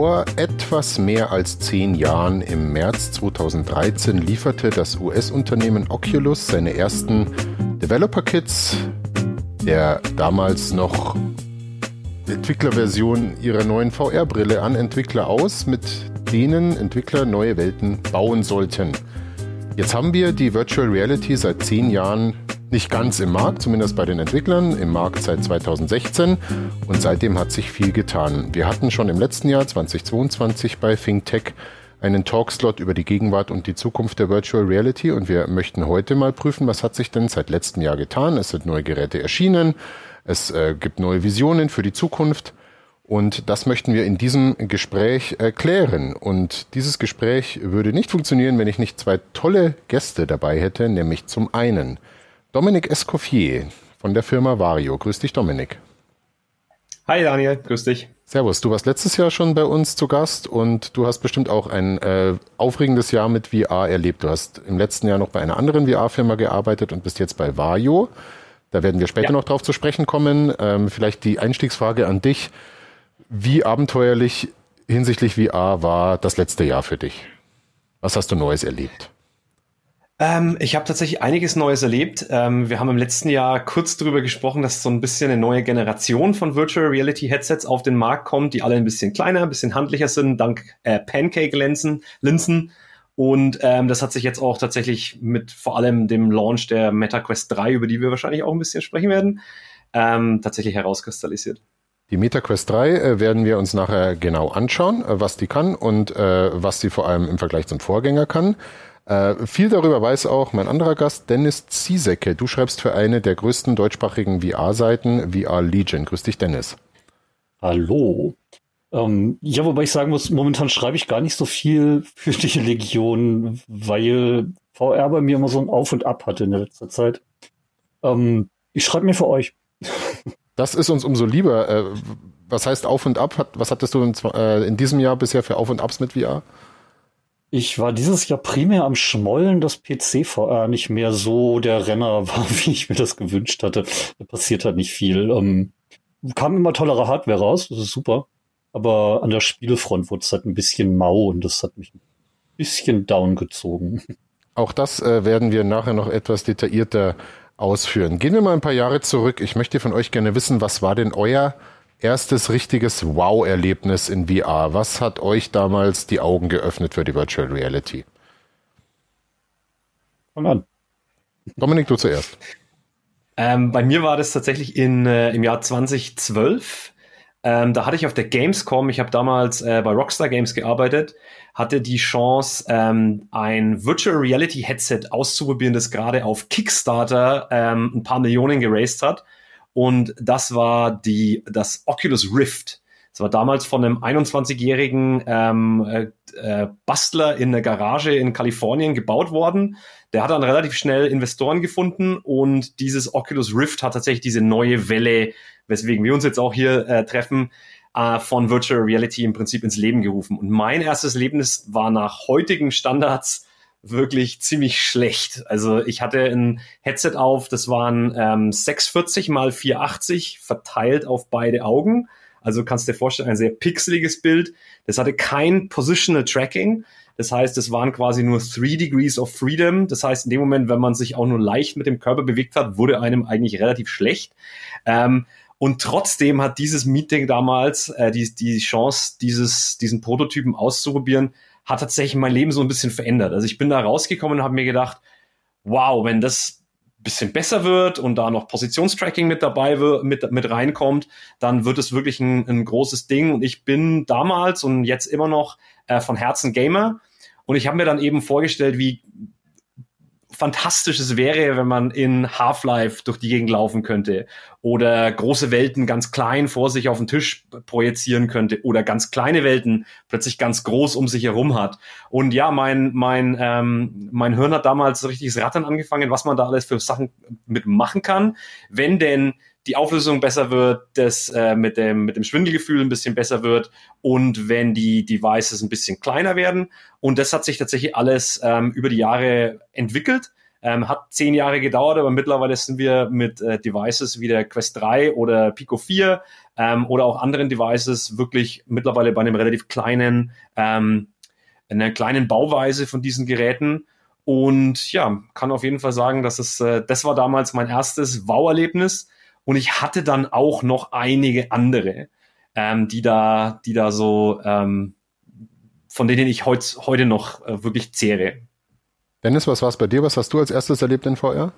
Vor etwas mehr als zehn Jahren, im März 2013, lieferte das US-Unternehmen Oculus seine ersten Developer-Kits der damals noch Entwicklerversion ihrer neuen VR-Brille an Entwickler aus, mit denen Entwickler neue Welten bauen sollten. Jetzt haben wir die Virtual Reality seit zehn Jahren nicht ganz im Markt, zumindest bei den Entwicklern, im Markt seit 2016 und seitdem hat sich viel getan. Wir hatten schon im letzten Jahr 2022 bei ThinkTech einen Talkslot über die Gegenwart und die Zukunft der Virtual Reality und wir möchten heute mal prüfen, was hat sich denn seit letztem Jahr getan. Es sind neue Geräte erschienen, es äh, gibt neue Visionen für die Zukunft und das möchten wir in diesem Gespräch erklären. Und dieses Gespräch würde nicht funktionieren, wenn ich nicht zwei tolle Gäste dabei hätte, nämlich zum einen Dominik Escoffier von der Firma Vario. Grüß dich, Dominik. Hi Daniel, grüß dich. Servus, du warst letztes Jahr schon bei uns zu Gast und du hast bestimmt auch ein äh, aufregendes Jahr mit VR erlebt. Du hast im letzten Jahr noch bei einer anderen VR-Firma gearbeitet und bist jetzt bei Vario. Da werden wir später ja. noch drauf zu sprechen kommen. Ähm, vielleicht die Einstiegsfrage an dich. Wie abenteuerlich hinsichtlich VR war das letzte Jahr für dich? Was hast du Neues erlebt? Ähm, ich habe tatsächlich einiges Neues erlebt. Ähm, wir haben im letzten Jahr kurz darüber gesprochen, dass so ein bisschen eine neue Generation von Virtual Reality Headsets auf den Markt kommt, die alle ein bisschen kleiner, ein bisschen handlicher sind, dank äh, Pancake-Linsen. Linsen. Und ähm, das hat sich jetzt auch tatsächlich mit vor allem dem Launch der Meta Quest 3, über die wir wahrscheinlich auch ein bisschen sprechen werden, ähm, tatsächlich herauskristallisiert. Die MetaQuest 3 äh, werden wir uns nachher genau anschauen, äh, was die kann und äh, was sie vor allem im Vergleich zum Vorgänger kann. Äh, viel darüber weiß auch mein anderer Gast, Dennis Ziesecke. Du schreibst für eine der größten deutschsprachigen VR-Seiten, VR Legion. Grüß dich, Dennis. Hallo. Ähm, ja, wobei ich sagen muss, momentan schreibe ich gar nicht so viel für die Legion, weil VR bei mir immer so ein Auf und Ab hatte in der letzten Zeit. Ähm, ich schreibe mir für euch. Das ist uns umso lieber. Äh, was heißt Auf und Ab? Was hattest du in, äh, in diesem Jahr bisher für Auf und Abs mit VR? Ich war dieses Jahr primär am Schmollen, dass PC-VR nicht mehr so der Renner war, wie ich mir das gewünscht hatte. Da passiert halt nicht viel. Ähm, kam immer tollere Hardware raus, das ist super. Aber an der Spielefront wurde es halt ein bisschen mau und das hat mich ein bisschen downgezogen. Auch das äh, werden wir nachher noch etwas detaillierter ausführen. Gehen wir mal ein paar Jahre zurück. Ich möchte von euch gerne wissen, was war denn euer erstes richtiges Wow-Erlebnis in VR? Was hat euch damals die Augen geöffnet für die Virtual Reality? Fang an. Dominik, du zuerst. Ähm, bei mir war das tatsächlich in, äh, im Jahr 2012. Ähm, da hatte ich auf der Gamescom, ich habe damals äh, bei Rockstar Games gearbeitet, hatte die Chance, ähm, ein Virtual Reality Headset auszuprobieren, das gerade auf Kickstarter ähm, ein paar Millionen geraced hat. Und das war die, das Oculus Rift. Das war damals von einem 21-jährigen ähm, äh, äh, Bastler in der Garage in Kalifornien gebaut worden. Der hat dann relativ schnell Investoren gefunden und dieses Oculus Rift hat tatsächlich diese neue Welle, weswegen wir uns jetzt auch hier äh, treffen, äh, von Virtual Reality im Prinzip ins Leben gerufen. Und mein erstes Erlebnis war nach heutigen Standards wirklich ziemlich schlecht. Also ich hatte ein Headset auf, das waren ähm, 640 mal 480 verteilt auf beide Augen. Also kannst dir vorstellen, ein sehr pixeliges Bild. Das hatte kein Positional Tracking. Das heißt, es waren quasi nur three degrees of freedom. Das heißt, in dem Moment, wenn man sich auch nur leicht mit dem Körper bewegt hat, wurde einem eigentlich relativ schlecht. Ähm, und trotzdem hat dieses Meeting damals äh, die, die Chance, dieses, diesen Prototypen auszuprobieren, hat tatsächlich mein Leben so ein bisschen verändert. Also ich bin da rausgekommen und habe mir gedacht, wow, wenn das bisschen besser wird und da noch Positionstracking mit dabei wird, mit, mit reinkommt, dann wird es wirklich ein, ein großes Ding. Und ich bin damals und jetzt immer noch äh, von Herzen Gamer. Und ich habe mir dann eben vorgestellt, wie fantastisch es wäre, wenn man in Half-Life durch die Gegend laufen könnte oder große Welten ganz klein vor sich auf den Tisch projizieren könnte oder ganz kleine Welten plötzlich ganz groß um sich herum hat. Und ja, mein, mein, ähm, mein Hirn hat damals richtiges Rattern angefangen, was man da alles für Sachen mitmachen kann, wenn denn die Auflösung besser wird, das äh, mit, dem, mit dem Schwindelgefühl ein bisschen besser wird und wenn die Devices ein bisschen kleiner werden. Und das hat sich tatsächlich alles ähm, über die Jahre entwickelt. Ähm, hat zehn Jahre gedauert, aber mittlerweile sind wir mit äh, Devices wie der Quest 3 oder Pico 4 ähm, oder auch anderen Devices wirklich mittlerweile bei einem relativ kleinen, ähm, einer kleinen Bauweise von diesen Geräten. Und ja, kann auf jeden Fall sagen, dass es, äh, das war damals mein erstes Wow-Erlebnis. Und ich hatte dann auch noch einige andere, ähm, die da, die da so, ähm, von denen ich heut, heute noch äh, wirklich zehre. Dennis, was war es bei dir? Was hast du als erstes erlebt in VR?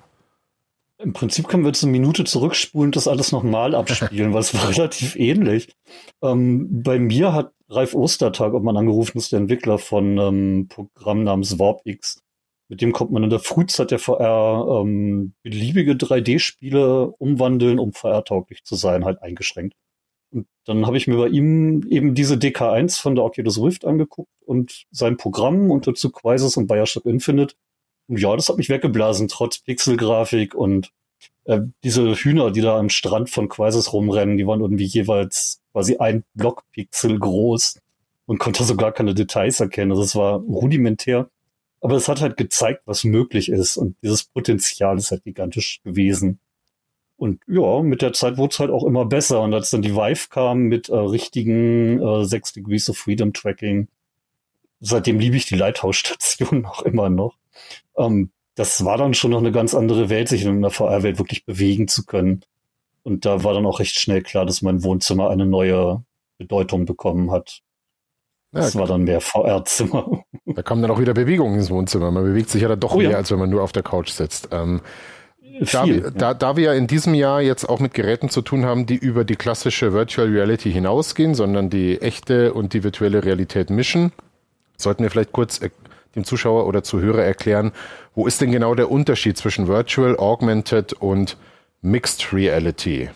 Im Prinzip können wir jetzt eine Minute zurückspulen und das alles nochmal abspielen, weil es war relativ ähnlich. Ähm, bei mir hat Ralf Ostertag, ob man angerufen ist, der Entwickler von einem ähm, Programm namens WarpX, mit dem kommt man in der Frühzeit der VR ähm, beliebige 3D-Spiele umwandeln, um VR-tauglich zu sein, halt eingeschränkt. Und dann habe ich mir bei ihm eben diese DK1 von der Oculus Rift angeguckt und sein Programm und dazu Quisys und Bioshock Infinite. Und ja, das hat mich weggeblasen, trotz Pixelgrafik und äh, diese Hühner, die da am Strand von Quisys rumrennen, die waren irgendwie jeweils quasi ein Blockpixel groß und konnte sogar keine Details erkennen. Also es war rudimentär. Aber es hat halt gezeigt, was möglich ist. Und dieses Potenzial ist halt gigantisch gewesen. Und ja, mit der Zeit wurde es halt auch immer besser. Und als dann die Vive kam mit äh, richtigen äh, 6 Degrees of Freedom Tracking, seitdem liebe ich die Lighthouse-Station auch immer noch. Ähm, das war dann schon noch eine ganz andere Welt, sich in der VR-Welt wirklich bewegen zu können. Und da war dann auch recht schnell klar, dass mein Wohnzimmer eine neue Bedeutung bekommen hat. Das ja, war dann mehr VR-Zimmer. Da kam dann auch wieder Bewegung ins Wohnzimmer. Man bewegt sich ja dann doch oh, mehr, ja. als wenn man nur auf der Couch sitzt. Ähm, da, ja. da, da, wir ja in diesem Jahr jetzt auch mit Geräten zu tun haben, die über die klassische Virtual Reality hinausgehen, sondern die echte und die virtuelle Realität mischen, sollten wir vielleicht kurz dem Zuschauer oder Zuhörer erklären, wo ist denn genau der Unterschied zwischen Virtual, Augmented und Mixed Reality?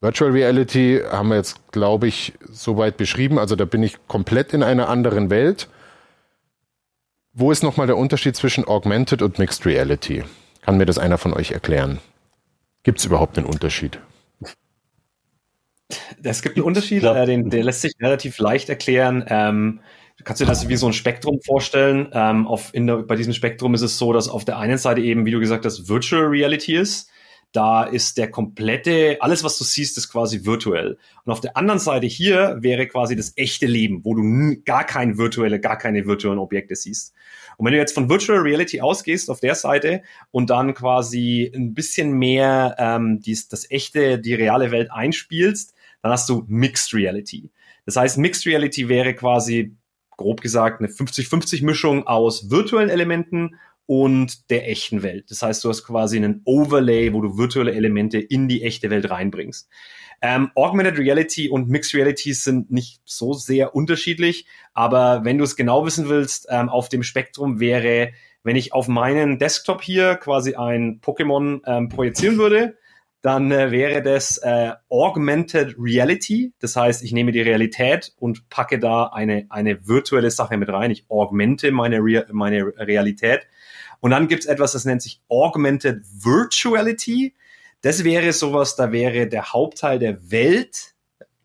Virtual Reality haben wir jetzt, glaube ich, soweit beschrieben. Also da bin ich komplett in einer anderen Welt. Wo ist nochmal der Unterschied zwischen Augmented und Mixed Reality? Kann mir das einer von euch erklären? Gibt es überhaupt einen Unterschied? Es gibt einen Unterschied, äh, den, der lässt sich relativ leicht erklären. Ähm, du kannst dir das wie so ein Spektrum vorstellen. Ähm, auf, in der, bei diesem Spektrum ist es so, dass auf der einen Seite eben, wie du gesagt hast, Virtual Reality ist. Da ist der komplette, alles was du siehst, ist quasi virtuell. Und auf der anderen Seite hier wäre quasi das echte Leben, wo du gar kein virtuelle, gar keine virtuellen Objekte siehst. Und wenn du jetzt von Virtual Reality ausgehst auf der Seite und dann quasi ein bisschen mehr ähm, dies, das echte, die reale Welt einspielst, dann hast du Mixed Reality. Das heißt, Mixed Reality wäre quasi grob gesagt eine 50-50 Mischung aus virtuellen Elementen und der echten Welt. Das heißt, du hast quasi einen Overlay, wo du virtuelle Elemente in die echte Welt reinbringst. Ähm, Augmented Reality und Mixed Reality sind nicht so sehr unterschiedlich, aber wenn du es genau wissen willst, ähm, auf dem Spektrum wäre, wenn ich auf meinen Desktop hier quasi ein Pokémon ähm, projizieren würde, dann äh, wäre das äh, Augmented Reality. Das heißt, ich nehme die Realität und packe da eine, eine virtuelle Sache mit rein. Ich augmente meine, Re meine Realität. Und dann gibt es etwas, das nennt sich Augmented Virtuality. Das wäre sowas, da wäre der Hauptteil der Welt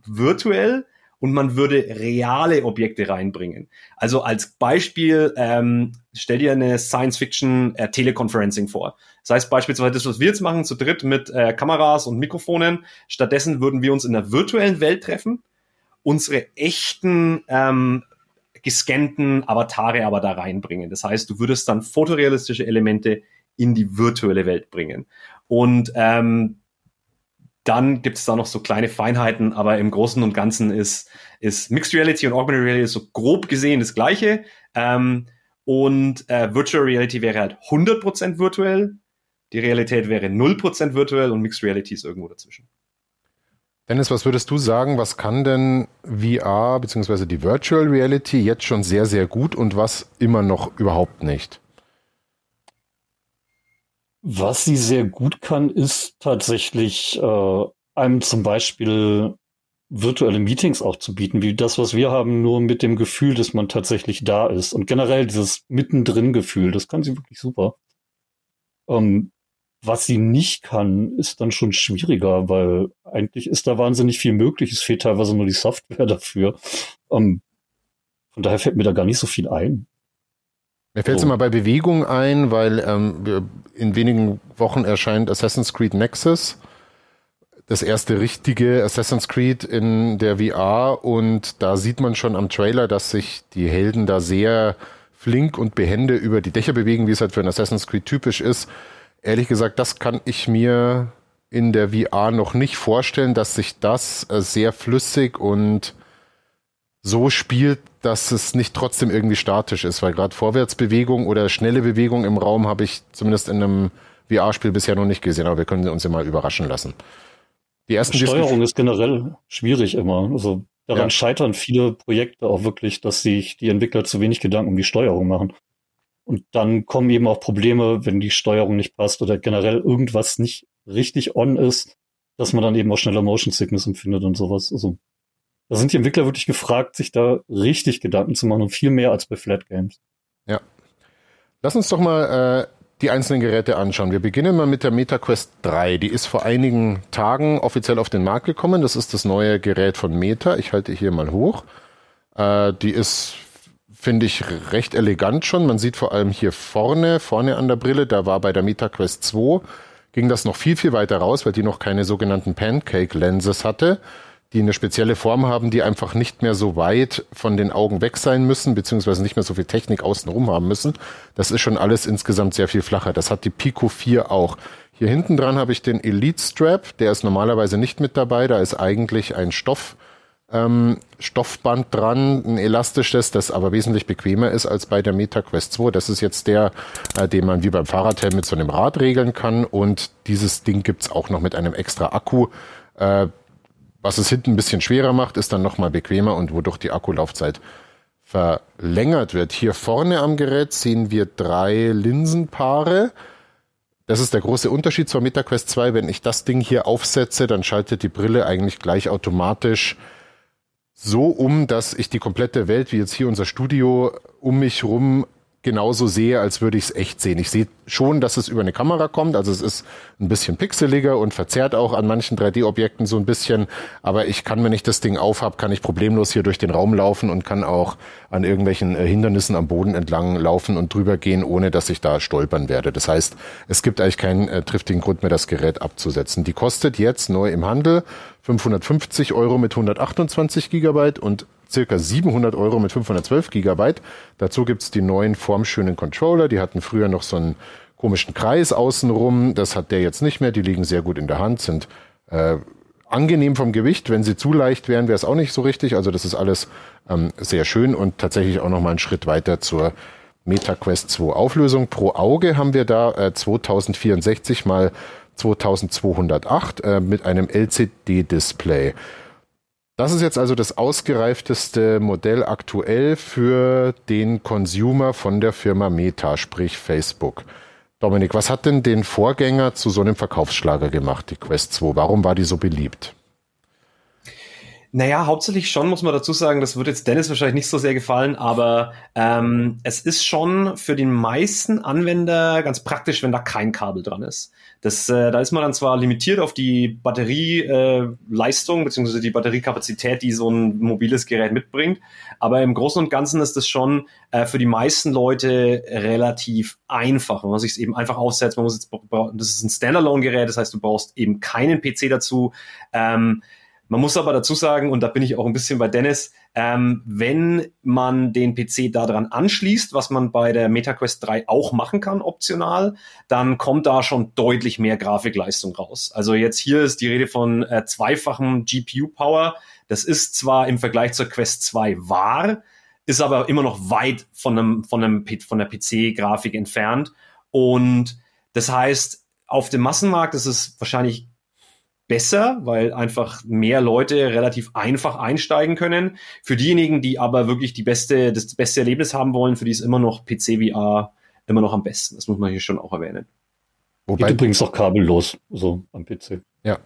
virtuell und man würde reale Objekte reinbringen. Also als Beispiel, ähm, stell dir eine Science-Fiction-Teleconferencing äh, vor. Das heißt beispielsweise das, was wir jetzt machen, zu dritt mit äh, Kameras und Mikrofonen. Stattdessen würden wir uns in der virtuellen Welt treffen, unsere echten ähm, gescannten Avatare aber da reinbringen. Das heißt, du würdest dann fotorealistische Elemente in die virtuelle Welt bringen. Und ähm, dann gibt es da noch so kleine Feinheiten, aber im Großen und Ganzen ist, ist Mixed Reality und Augmented Reality so grob gesehen das gleiche. Ähm, und äh, Virtual Reality wäre halt 100% virtuell Die Realität wäre 0% virtuell und Mixed Reality ist irgendwo dazwischen. Dennis, was würdest du sagen, was kann denn VR bzw. die Virtual Reality jetzt schon sehr, sehr gut und was immer noch überhaupt nicht? Was sie sehr gut kann, ist tatsächlich äh, einem zum Beispiel virtuelle Meetings auch zu bieten, wie das, was wir haben, nur mit dem Gefühl, dass man tatsächlich da ist. Und generell dieses Mittendrin-Gefühl, das kann sie wirklich super. Ähm, was sie nicht kann, ist dann schon schwieriger, weil eigentlich ist da wahnsinnig viel möglich. Es fehlt teilweise nur die Software dafür. Ähm, von daher fällt mir da gar nicht so viel ein. Mir fällt es so. immer bei Bewegung ein, weil ähm, in wenigen Wochen erscheint Assassin's Creed Nexus. Das erste richtige Assassin's Creed in der VR und da sieht man schon am Trailer, dass sich die Helden da sehr flink und behende über die Dächer bewegen, wie es halt für ein Assassin's Creed typisch ist ehrlich gesagt, das kann ich mir in der VR noch nicht vorstellen, dass sich das äh, sehr flüssig und so spielt, dass es nicht trotzdem irgendwie statisch ist, weil gerade Vorwärtsbewegung oder schnelle Bewegung im Raum habe ich zumindest in einem VR-Spiel bisher noch nicht gesehen, aber wir können uns ja mal überraschen lassen. Die ersten Steuerung ist generell schwierig immer. Also daran ja. scheitern viele Projekte auch wirklich, dass sich die Entwickler zu wenig Gedanken um die Steuerung machen. Und dann kommen eben auch Probleme, wenn die Steuerung nicht passt oder generell irgendwas nicht richtig on ist, dass man dann eben auch schneller Motion Sickness empfindet und sowas. Also da sind die Entwickler wirklich gefragt, sich da richtig Gedanken zu machen und viel mehr als bei Flat Games. Ja. Lass uns doch mal äh, die einzelnen Geräte anschauen. Wir beginnen mal mit der MetaQuest 3. Die ist vor einigen Tagen offiziell auf den Markt gekommen. Das ist das neue Gerät von Meta. Ich halte hier mal hoch. Äh, die ist finde ich recht elegant schon. Man sieht vor allem hier vorne, vorne an der Brille, da war bei der MetaQuest 2, ging das noch viel, viel weiter raus, weil die noch keine sogenannten Pancake-Lenses hatte, die eine spezielle Form haben, die einfach nicht mehr so weit von den Augen weg sein müssen, beziehungsweise nicht mehr so viel Technik außenrum haben müssen. Das ist schon alles insgesamt sehr viel flacher. Das hat die Pico 4 auch. Hier hinten dran habe ich den Elite Strap, der ist normalerweise nicht mit dabei, da ist eigentlich ein Stoff ähm, Stoffband dran, ein elastisches, das aber wesentlich bequemer ist als bei der MetaQuest 2. Das ist jetzt der, äh, den man wie beim Fahrradhelm mit so einem Rad regeln kann und dieses Ding gibt's auch noch mit einem extra Akku. Äh, was es hinten ein bisschen schwerer macht, ist dann nochmal bequemer und wodurch die Akkulaufzeit verlängert wird. Hier vorne am Gerät sehen wir drei Linsenpaare. Das ist der große Unterschied zur MetaQuest 2. Wenn ich das Ding hier aufsetze, dann schaltet die Brille eigentlich gleich automatisch so um, dass ich die komplette Welt, wie jetzt hier unser Studio, um mich rum genauso sehe, als würde ich es echt sehen. Ich sehe schon, dass es über eine Kamera kommt, also es ist ein bisschen pixeliger und verzerrt auch an manchen 3D-Objekten so ein bisschen, aber ich kann, wenn ich das Ding aufhab, kann ich problemlos hier durch den Raum laufen und kann auch an irgendwelchen äh, Hindernissen am Boden entlang laufen und drüber gehen, ohne dass ich da stolpern werde. Das heißt, es gibt eigentlich keinen äh, triftigen Grund mehr, das Gerät abzusetzen. Die kostet jetzt neu im Handel 550 Euro mit 128 Gigabyte und circa 700 Euro mit 512 Gigabyte. Dazu gibt's die neuen formschönen Controller. Die hatten früher noch so einen komischen Kreis außenrum. Das hat der jetzt nicht mehr. Die liegen sehr gut in der Hand, sind äh, angenehm vom Gewicht. Wenn sie zu leicht wären, wäre es auch nicht so richtig. Also das ist alles ähm, sehr schön und tatsächlich auch nochmal einen Schritt weiter zur MetaQuest 2 Auflösung. Pro Auge haben wir da äh, 2064 mal 2208 äh, mit einem LCD-Display. Das ist jetzt also das ausgereifteste Modell aktuell für den Consumer von der Firma Meta, sprich Facebook. Dominik, was hat denn den Vorgänger zu so einem Verkaufsschlager gemacht, die Quest 2? Warum war die so beliebt? Naja, hauptsächlich schon, muss man dazu sagen, das wird jetzt Dennis wahrscheinlich nicht so sehr gefallen, aber ähm, es ist schon für den meisten Anwender ganz praktisch, wenn da kein Kabel dran ist. Das, äh, da ist man dann zwar limitiert auf die Batterieleistung äh, beziehungsweise die Batteriekapazität, die so ein mobiles Gerät mitbringt, aber im Großen und Ganzen ist das schon äh, für die meisten Leute relativ einfach, wenn man sich es eben einfach aufsetzt. Man muss jetzt, das ist ein Standalone-Gerät, das heißt, du brauchst eben keinen PC dazu. Ähm, man muss aber dazu sagen, und da bin ich auch ein bisschen bei Dennis, ähm, wenn man den PC daran anschließt, was man bei der MetaQuest 3 auch machen kann, optional, dann kommt da schon deutlich mehr Grafikleistung raus. Also jetzt hier ist die Rede von äh, zweifachem GPU-Power. Das ist zwar im Vergleich zur Quest 2 wahr, ist aber immer noch weit von einem, von einem, von der PC-Grafik entfernt. Und das heißt, auf dem Massenmarkt ist es wahrscheinlich besser, weil einfach mehr Leute relativ einfach einsteigen können. Für diejenigen, die aber wirklich die beste, das beste Erlebnis haben wollen, für die ist immer noch PC VR immer noch am besten. Das muss man hier schon auch erwähnen. Wobei Geht übrigens auch kabellos, so am PC. Ja.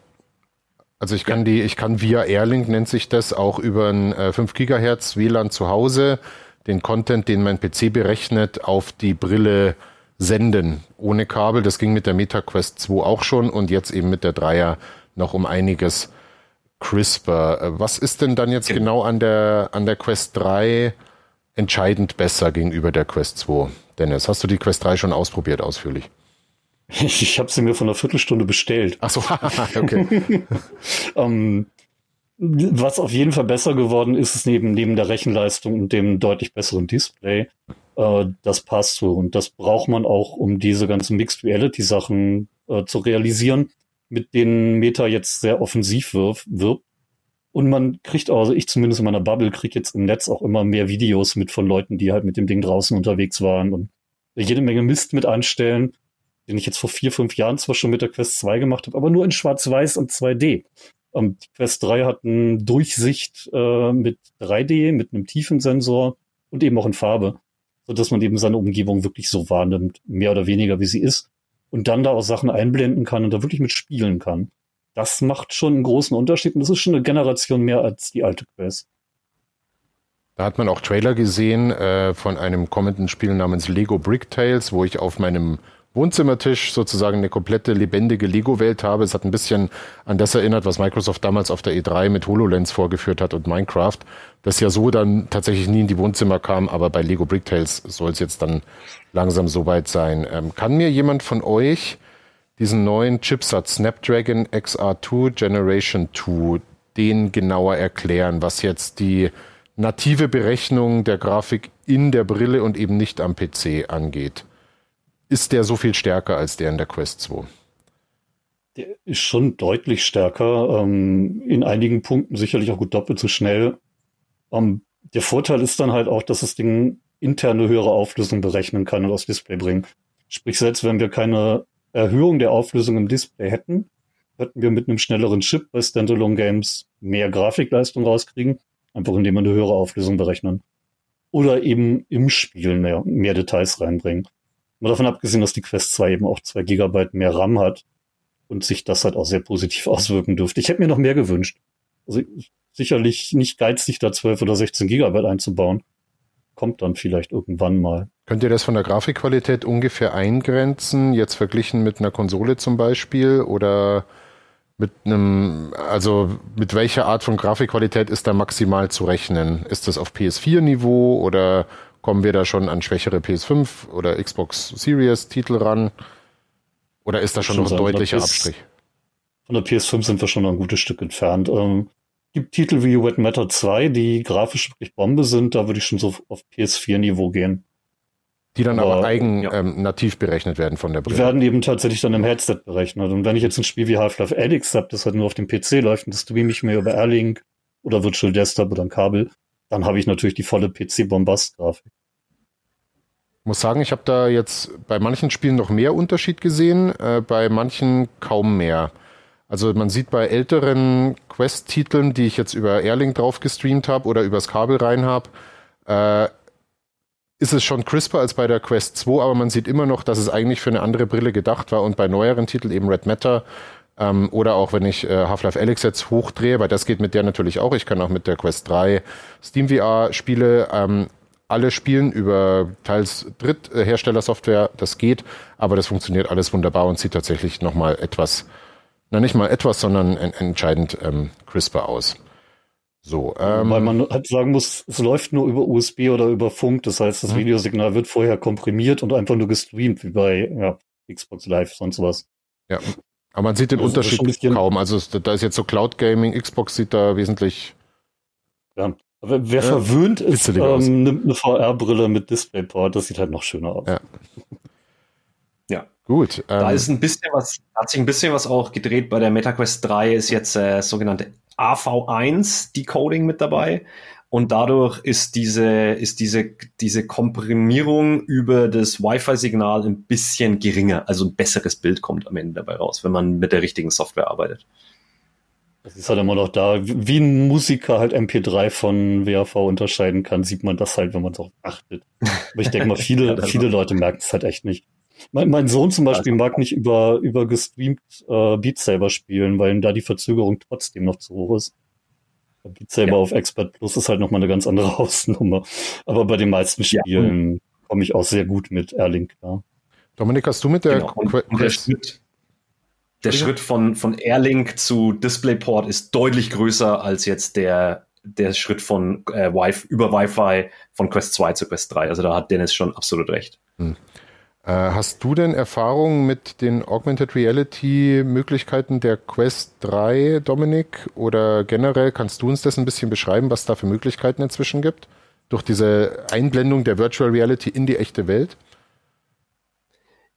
Also ich kann die, ich kann via Airlink nennt sich das auch über ein äh, 5 Gigahertz WLAN zu Hause den Content, den mein PC berechnet, auf die Brille senden ohne Kabel. Das ging mit der MetaQuest 2 auch schon und jetzt eben mit der Dreier noch um einiges crisper. Äh, was ist denn dann jetzt genau an der, an der Quest 3 entscheidend besser gegenüber der Quest 2? Dennis, hast du die Quest 3 schon ausprobiert ausführlich? Ich, ich habe sie mir vor einer Viertelstunde bestellt. Ach so, okay. um, ähm, was auf jeden Fall besser geworden ist, ist neben, neben der Rechenleistung und dem deutlich besseren Display äh, das Pass-Through. Und das braucht man auch, um diese ganzen Mixed Reality-Sachen äh, zu realisieren mit denen Meta jetzt sehr offensiv wirft, wirbt. Und man kriegt also ich zumindest in meiner Bubble kriege jetzt im Netz auch immer mehr Videos mit von Leuten, die halt mit dem Ding draußen unterwegs waren und jede Menge Mist mit anstellen, den ich jetzt vor vier, fünf Jahren zwar schon mit der Quest 2 gemacht habe, aber nur in Schwarz-Weiß und 2D. Ähm, die Quest 3 hat eine Durchsicht äh, mit 3D, mit einem Tiefensensor und eben auch in Farbe, so dass man eben seine Umgebung wirklich so wahrnimmt, mehr oder weniger wie sie ist und dann da auch Sachen einblenden kann und da wirklich mitspielen kann. Das macht schon einen großen Unterschied und das ist schon eine Generation mehr als die alte Quest. Da hat man auch Trailer gesehen äh, von einem kommenden Spiel namens Lego Brick Tales, wo ich auf meinem Wohnzimmertisch sozusagen eine komplette lebendige Lego-Welt habe. Es hat ein bisschen an das erinnert, was Microsoft damals auf der E3 mit HoloLens vorgeführt hat und Minecraft, das ja so dann tatsächlich nie in die Wohnzimmer kam, aber bei Lego Brick Tales soll es jetzt dann langsam soweit sein. Ähm, kann mir jemand von euch diesen neuen Chipsatz Snapdragon XR2 Generation 2 den genauer erklären, was jetzt die native Berechnung der Grafik in der Brille und eben nicht am PC angeht? Ist der so viel stärker als der in der Quest 2? Der ist schon deutlich stärker. Ähm, in einigen Punkten sicherlich auch gut doppelt so schnell. Ähm, der Vorteil ist dann halt auch, dass das Ding interne höhere Auflösung berechnen kann und aufs Display bringen. Sprich, selbst wenn wir keine Erhöhung der Auflösung im Display hätten, hätten wir mit einem schnelleren Chip bei Standalone Games mehr Grafikleistung rauskriegen, einfach indem wir eine höhere Auflösung berechnen. Oder eben im Spiel mehr, mehr Details reinbringen. Mal davon abgesehen, dass die Quest 2 eben auch zwei Gigabyte mehr RAM hat und sich das halt auch sehr positiv auswirken dürfte. Ich hätte mir noch mehr gewünscht. Also sicherlich nicht geizig, da 12 oder 16 Gigabyte einzubauen. Kommt dann vielleicht irgendwann mal. Könnt ihr das von der Grafikqualität ungefähr eingrenzen, jetzt verglichen mit einer Konsole zum Beispiel oder mit einem, also mit welcher Art von Grafikqualität ist da maximal zu rechnen? Ist das auf PS4-Niveau oder Kommen wir da schon an schwächere PS5 oder Xbox Series Titel ran? Oder ist da schon, noch ein deutlicher PS, Abstrich? Von der PS5 sind wir schon noch ein gutes Stück entfernt. Ähm, gibt Titel wie Wet Matter 2, die grafisch wirklich Bombe sind, da würde ich schon so auf PS4-Niveau gehen. Die dann aber, aber eigen ja. ähm, nativ berechnet werden von der Brille. Die werden eben tatsächlich dann im Headset berechnet. Und wenn ich jetzt ein Spiel wie Half-Life Alyx habe, das halt nur auf dem PC läuft und das streame ich mir über Airlink oder Virtual Desktop oder ein Kabel, dann habe ich natürlich die volle PC-Bombast-Grafik. Muss sagen, ich habe da jetzt bei manchen Spielen noch mehr Unterschied gesehen, äh, bei manchen kaum mehr. Also man sieht bei älteren Quest-Titeln, die ich jetzt über Airlink drauf gestreamt habe oder übers Kabel rein habe, äh, ist es schon crisper als bei der Quest 2, aber man sieht immer noch, dass es eigentlich für eine andere Brille gedacht war und bei neueren Titeln, eben Red Matter, ähm, oder auch wenn ich äh, Half-Life Alyx jetzt hochdrehe, weil das geht mit der natürlich auch. Ich kann auch mit der Quest 3 Steam VR Spiele ähm, alle spielen über teils Drittherstellersoftware. Das geht, aber das funktioniert alles wunderbar und sieht tatsächlich nochmal etwas, na nicht mal etwas, sondern en entscheidend ähm, crisper aus. So, ähm, Weil man halt sagen muss, es läuft nur über USB oder über Funk. Das heißt, das mhm. Videosignal wird vorher komprimiert und einfach nur gestreamt, wie bei ja, Xbox Live, sonst was. Ja, aber man sieht den also Unterschied kaum. Also da ist jetzt so Cloud Gaming, Xbox sieht da wesentlich. Ja, aber wer ja, verwöhnt ist, ähm, nimmt eine VR-Brille mit Displayport, das sieht halt noch schöner aus. Ja. ja. Gut. Da ähm, ist ein bisschen was, hat sich ein bisschen was auch gedreht bei der MetaQuest 3, ist jetzt äh, sogenannte AV1 Decoding mit dabei. Und dadurch ist diese, ist diese, diese Komprimierung über das Wi-Fi-Signal ein bisschen geringer. Also ein besseres Bild kommt am Ende dabei raus, wenn man mit der richtigen Software arbeitet. Das ist halt immer noch da. Wie ein Musiker halt MP3 von WAV unterscheiden kann, sieht man das halt, wenn man es auch achtet. Aber ich denke mal, viele, viele Leute merken es halt echt nicht. Mein, mein Sohn zum Beispiel mag nicht über, über gestreamt äh, Beat Saber spielen, weil da die Verzögerung trotzdem noch zu hoch ist. Beat Saber ja. auf Expert Plus ist halt nochmal eine ganz andere Hausnummer. Aber bei den meisten Spielen ja. komme ich auch sehr gut mit Erling klar. Dominik, hast du mit der genau. und, und der Schritt, der Schritt von, von Airlink zu DisplayPort ist deutlich größer als jetzt der, der Schritt von äh, Wi über Wi-Fi von Quest 2 zu Quest 3. Also da hat Dennis schon absolut recht. Hm. Äh, hast du denn Erfahrungen mit den Augmented Reality Möglichkeiten der Quest 3, Dominik? Oder generell kannst du uns das ein bisschen beschreiben, was da für Möglichkeiten inzwischen gibt? Durch diese Einblendung der Virtual Reality in die echte Welt?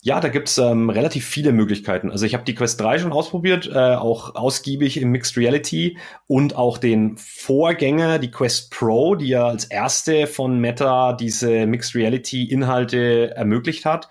Ja, da gibt's ähm, relativ viele Möglichkeiten. Also ich habe die Quest 3 schon ausprobiert, äh, auch ausgiebig im Mixed Reality und auch den Vorgänger, die Quest Pro, die ja als erste von Meta diese Mixed Reality Inhalte ermöglicht hat.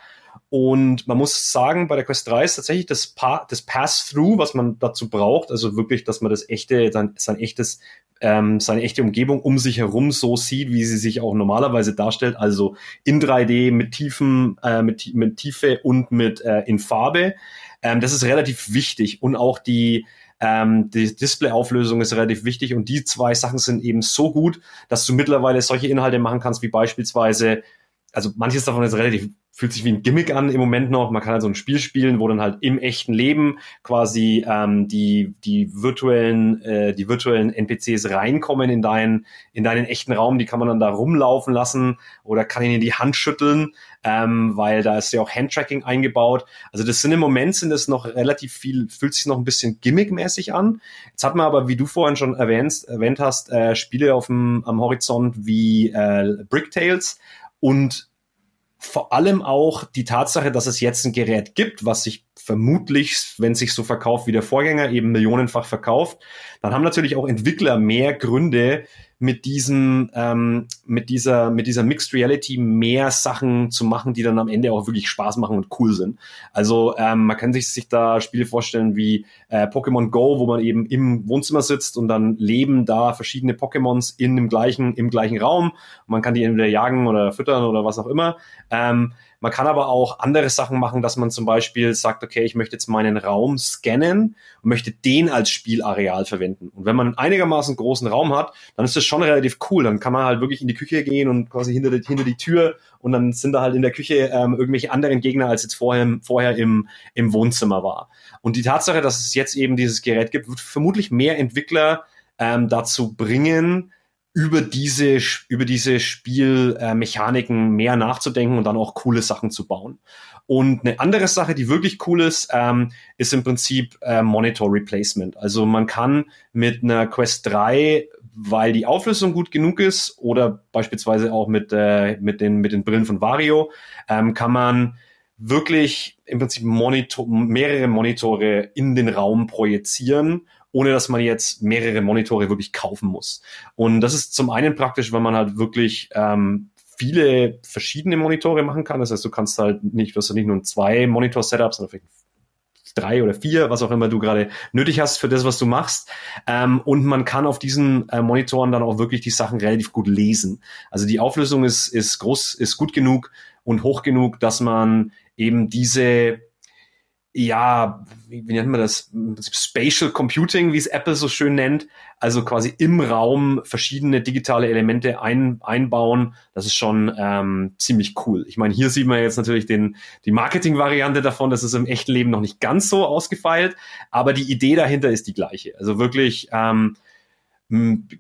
Und man muss sagen, bei der Quest 3 ist tatsächlich das, pa das Pass-Through, was man dazu braucht, also wirklich, dass man das echte, sein, sein echtes, ähm, seine echte Umgebung um sich herum so sieht, wie sie sich auch normalerweise darstellt, also in 3D mit Tiefen, äh, mit, mit Tiefe und mit äh, in Farbe. Ähm, das ist relativ wichtig. Und auch die ähm, die Displayauflösung ist relativ wichtig. Und die zwei Sachen sind eben so gut, dass du mittlerweile solche Inhalte machen kannst, wie beispielsweise also manches davon ist relativ fühlt sich wie ein Gimmick an im Moment noch. Man kann halt so ein Spiel spielen, wo dann halt im echten Leben quasi ähm, die die virtuellen äh, die virtuellen NPCs reinkommen in deinen in deinen echten Raum. Die kann man dann da rumlaufen lassen oder kann ihnen die Hand schütteln, ähm, weil da ist ja auch Handtracking eingebaut. Also das sind im Moment sind das noch relativ viel, fühlt sich noch ein bisschen gimmickmäßig an. Jetzt hat man aber, wie du vorhin schon erwähnt, erwähnt hast, äh, Spiele auf dem am Horizont wie äh, Bricktales und vor allem auch die Tatsache, dass es jetzt ein Gerät gibt, was sich vermutlich, wenn sich so verkauft wie der Vorgänger, eben millionenfach verkauft, dann haben natürlich auch Entwickler mehr Gründe, mit diesem, ähm, mit dieser, mit dieser Mixed Reality mehr Sachen zu machen, die dann am Ende auch wirklich Spaß machen und cool sind. Also ähm, man kann sich, sich da Spiele vorstellen wie äh, Pokémon Go, wo man eben im Wohnzimmer sitzt und dann leben da verschiedene Pokémons in dem gleichen, im gleichen Raum. man kann die entweder jagen oder füttern oder was auch immer. Ähm, man kann aber auch andere Sachen machen, dass man zum Beispiel sagt, okay, ich möchte jetzt meinen Raum scannen und möchte den als Spielareal verwenden. Und wenn man einen einigermaßen großen Raum hat, dann ist das schon relativ cool. Dann kann man halt wirklich in die Küche gehen und quasi hinter die, hinter die Tür und dann sind da halt in der Küche ähm, irgendwelche anderen Gegner, als jetzt vorher, vorher im, im Wohnzimmer war. Und die Tatsache, dass es jetzt eben dieses Gerät gibt, wird vermutlich mehr Entwickler ähm, dazu bringen, über diese, über diese Spielmechaniken mehr nachzudenken und dann auch coole Sachen zu bauen. Und eine andere Sache, die wirklich cool ist, ähm, ist im Prinzip äh, Monitor Replacement. Also man kann mit einer Quest 3, weil die Auflösung gut genug ist, oder beispielsweise auch mit, äh, mit, den, mit den Brillen von Vario, ähm, kann man wirklich im Prinzip Monitor, mehrere Monitore in den Raum projizieren ohne dass man jetzt mehrere Monitore wirklich kaufen muss. Und das ist zum einen praktisch, weil man halt wirklich ähm, viele verschiedene Monitore machen kann. Das heißt, du kannst halt nicht, du hast nicht nur zwei Monitor-Setups, sondern vielleicht drei oder vier, was auch immer du gerade nötig hast für das, was du machst. Ähm, und man kann auf diesen äh, Monitoren dann auch wirklich die Sachen relativ gut lesen. Also die Auflösung ist, ist groß, ist gut genug und hoch genug, dass man eben diese ja, wie, wie nennt man das? Spatial Computing, wie es Apple so schön nennt. Also quasi im Raum verschiedene digitale Elemente ein, einbauen. Das ist schon ähm, ziemlich cool. Ich meine, hier sieht man jetzt natürlich den, die Marketing-Variante davon. Das ist im echten Leben noch nicht ganz so ausgefeilt, aber die Idee dahinter ist die gleiche. Also wirklich ähm,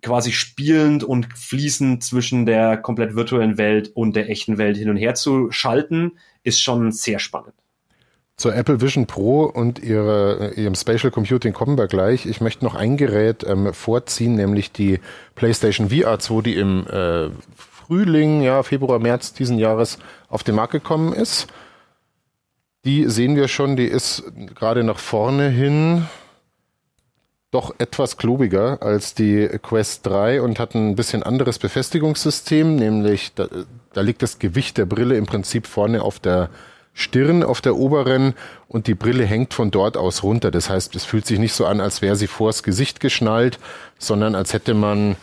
quasi spielend und fließend zwischen der komplett virtuellen Welt und der echten Welt hin und her zu schalten, ist schon sehr spannend. Zur Apple Vision Pro und ihre, ihrem Spatial Computing kommen wir gleich. Ich möchte noch ein Gerät ähm, vorziehen, nämlich die PlayStation VR 2, die im äh, Frühling, ja, Februar, März diesen Jahres auf den Markt gekommen ist. Die sehen wir schon, die ist gerade nach vorne hin doch etwas klobiger als die Quest 3 und hat ein bisschen anderes Befestigungssystem, nämlich da, da liegt das Gewicht der Brille im Prinzip vorne auf der Stirn, auf der oberen und die Brille hängt von dort aus runter. Das heißt, es fühlt sich nicht so an, als wäre sie vors Gesicht geschnallt, sondern als hätte man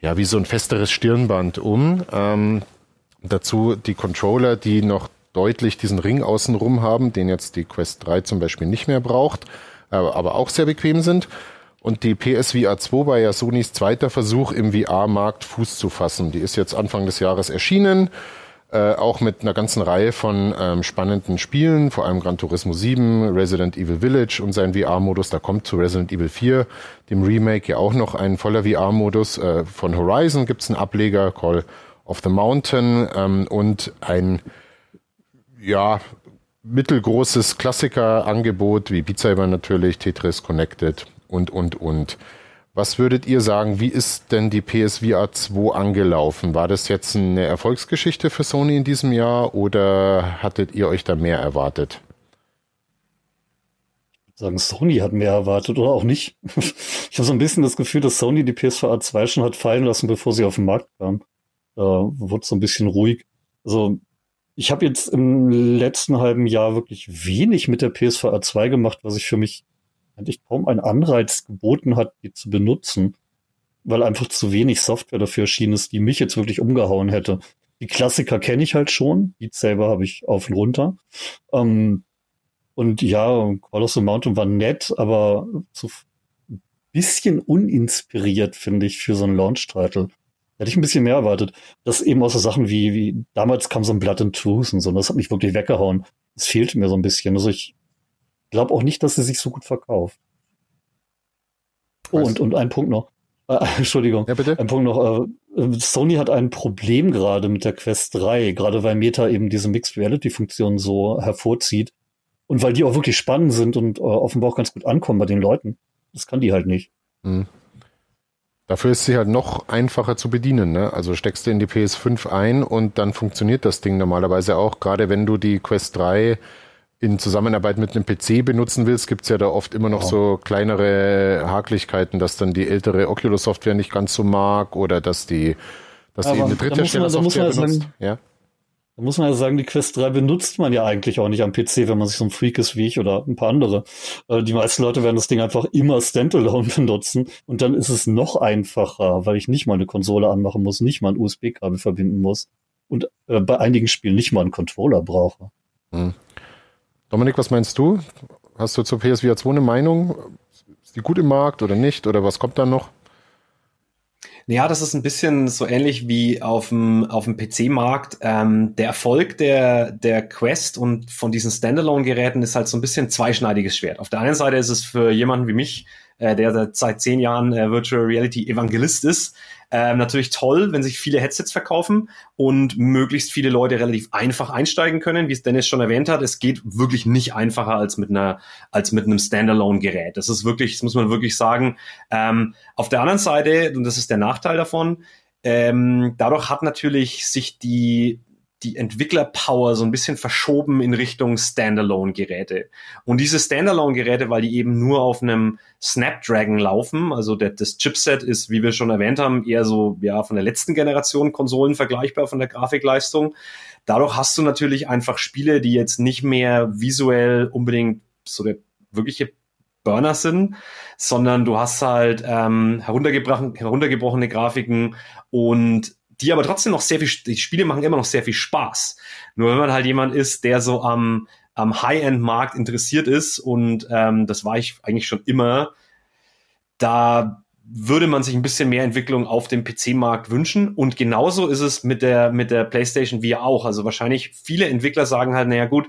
ja wie so ein festeres Stirnband um. Ähm, dazu die Controller, die noch deutlich diesen Ring außenrum haben, den jetzt die Quest 3 zum Beispiel nicht mehr braucht, aber auch sehr bequem sind. Und die PSVR 2 war ja Sonys zweiter Versuch, im VR-Markt Fuß zu fassen. Die ist jetzt Anfang des Jahres erschienen, äh, auch mit einer ganzen Reihe von ähm, spannenden Spielen, vor allem Gran Turismo 7, Resident Evil Village und sein VR-Modus. Da kommt zu Resident Evil 4, dem Remake, ja auch noch ein voller VR-Modus. Äh, von Horizon gibt's einen Ableger, Call of the Mountain ähm, und ein ja, mittelgroßes Klassikerangebot wie Beat Saber natürlich, Tetris Connected und, und, und. Was würdet ihr sagen, wie ist denn die PSVR 2 angelaufen? War das jetzt eine Erfolgsgeschichte für Sony in diesem Jahr oder hattet ihr euch da mehr erwartet? sagen, Sony hat mehr erwartet oder auch nicht. ich habe so ein bisschen das Gefühl, dass Sony die PSVR 2 schon hat fallen lassen, bevor sie auf den Markt kam. Da wurde so ein bisschen ruhig. Also ich habe jetzt im letzten halben Jahr wirklich wenig mit der PSVR 2 gemacht, was ich für mich eigentlich kaum einen Anreiz geboten hat, die zu benutzen, weil einfach zu wenig Software dafür erschienen ist, die mich jetzt wirklich umgehauen hätte. Die Klassiker kenne ich halt schon, Beat Saber habe ich auf und runter. Ähm, und ja, Call of the Mountain war nett, aber so ein bisschen uninspiriert, finde ich, für so einen Launch-Title. Hätte ich ein bisschen mehr erwartet. Das eben aus so Sachen wie, wie, damals kam so ein Blood and Truth und so, und das hat mich wirklich weggehauen. Das fehlte mir so ein bisschen. Also ich glaube auch nicht, dass sie sich so gut verkauft. Oh, und, und ein Punkt noch. Äh, Entschuldigung. Ja, bitte. Ein Punkt noch. Äh, Sony hat ein Problem gerade mit der Quest 3, gerade weil Meta eben diese Mixed Reality Funktion so hervorzieht. Und weil die auch wirklich spannend sind und äh, offenbar auch ganz gut ankommen bei den Leuten. Das kann die halt nicht. Mhm. Dafür ist sie halt noch einfacher zu bedienen. Ne? Also steckst du in die PS5 ein und dann funktioniert das Ding normalerweise auch. Gerade wenn du die Quest 3 in Zusammenarbeit mit einem PC benutzen willst, gibt's ja da oft immer noch oh. so kleinere Haklichkeiten, dass dann die ältere Oculus-Software nicht ganz so mag oder dass die, dass Aber die eine Dritthersteller-Software benutzt. Sagen, ja? Da muss man ja sagen, die Quest 3 benutzt man ja eigentlich auch nicht am PC, wenn man sich so ein Freak ist wie ich oder ein paar andere. Äh, die meisten Leute werden das Ding einfach immer standalone benutzen und dann ist es noch einfacher, weil ich nicht mal eine Konsole anmachen muss, nicht mal ein USB-Kabel verbinden muss und äh, bei einigen Spielen nicht mal einen Controller brauche. Hm. Dominik, was meinst du? Hast du zur PSVR 2 eine Meinung? Ist die gut im Markt oder nicht? Oder was kommt da noch? Ja, das ist ein bisschen so ähnlich wie auf dem, auf dem PC-Markt. Ähm, der Erfolg der, der Quest und von diesen Standalone-Geräten ist halt so ein bisschen zweischneidiges Schwert. Auf der einen Seite ist es für jemanden wie mich, äh, der seit zehn Jahren äh, Virtual Reality Evangelist ist, ähm, natürlich toll, wenn sich viele Headsets verkaufen und möglichst viele Leute relativ einfach einsteigen können, wie es Dennis schon erwähnt hat. Es geht wirklich nicht einfacher als mit einer, als mit einem Standalone-Gerät. Das ist wirklich, das muss man wirklich sagen. Ähm, auf der anderen Seite, und das ist der Nachteil davon, ähm, dadurch hat natürlich sich die die Entwicklerpower so ein bisschen verschoben in Richtung Standalone-Geräte. Und diese Standalone-Geräte, weil die eben nur auf einem Snapdragon laufen, also der, das Chipset ist, wie wir schon erwähnt haben, eher so ja von der letzten Generation Konsolen vergleichbar von der Grafikleistung. Dadurch hast du natürlich einfach Spiele, die jetzt nicht mehr visuell unbedingt so der wirkliche Burner sind, sondern du hast halt ähm, heruntergebrochen, heruntergebrochene Grafiken und die aber trotzdem noch sehr viel, die Spiele machen immer noch sehr viel Spaß. Nur wenn man halt jemand ist, der so am, am High-End-Markt interessiert ist und ähm, das war ich eigentlich schon immer, da würde man sich ein bisschen mehr Entwicklung auf dem PC-Markt wünschen. Und genauso ist es mit der, mit der PlayStation VR auch. Also wahrscheinlich viele Entwickler sagen halt, naja gut,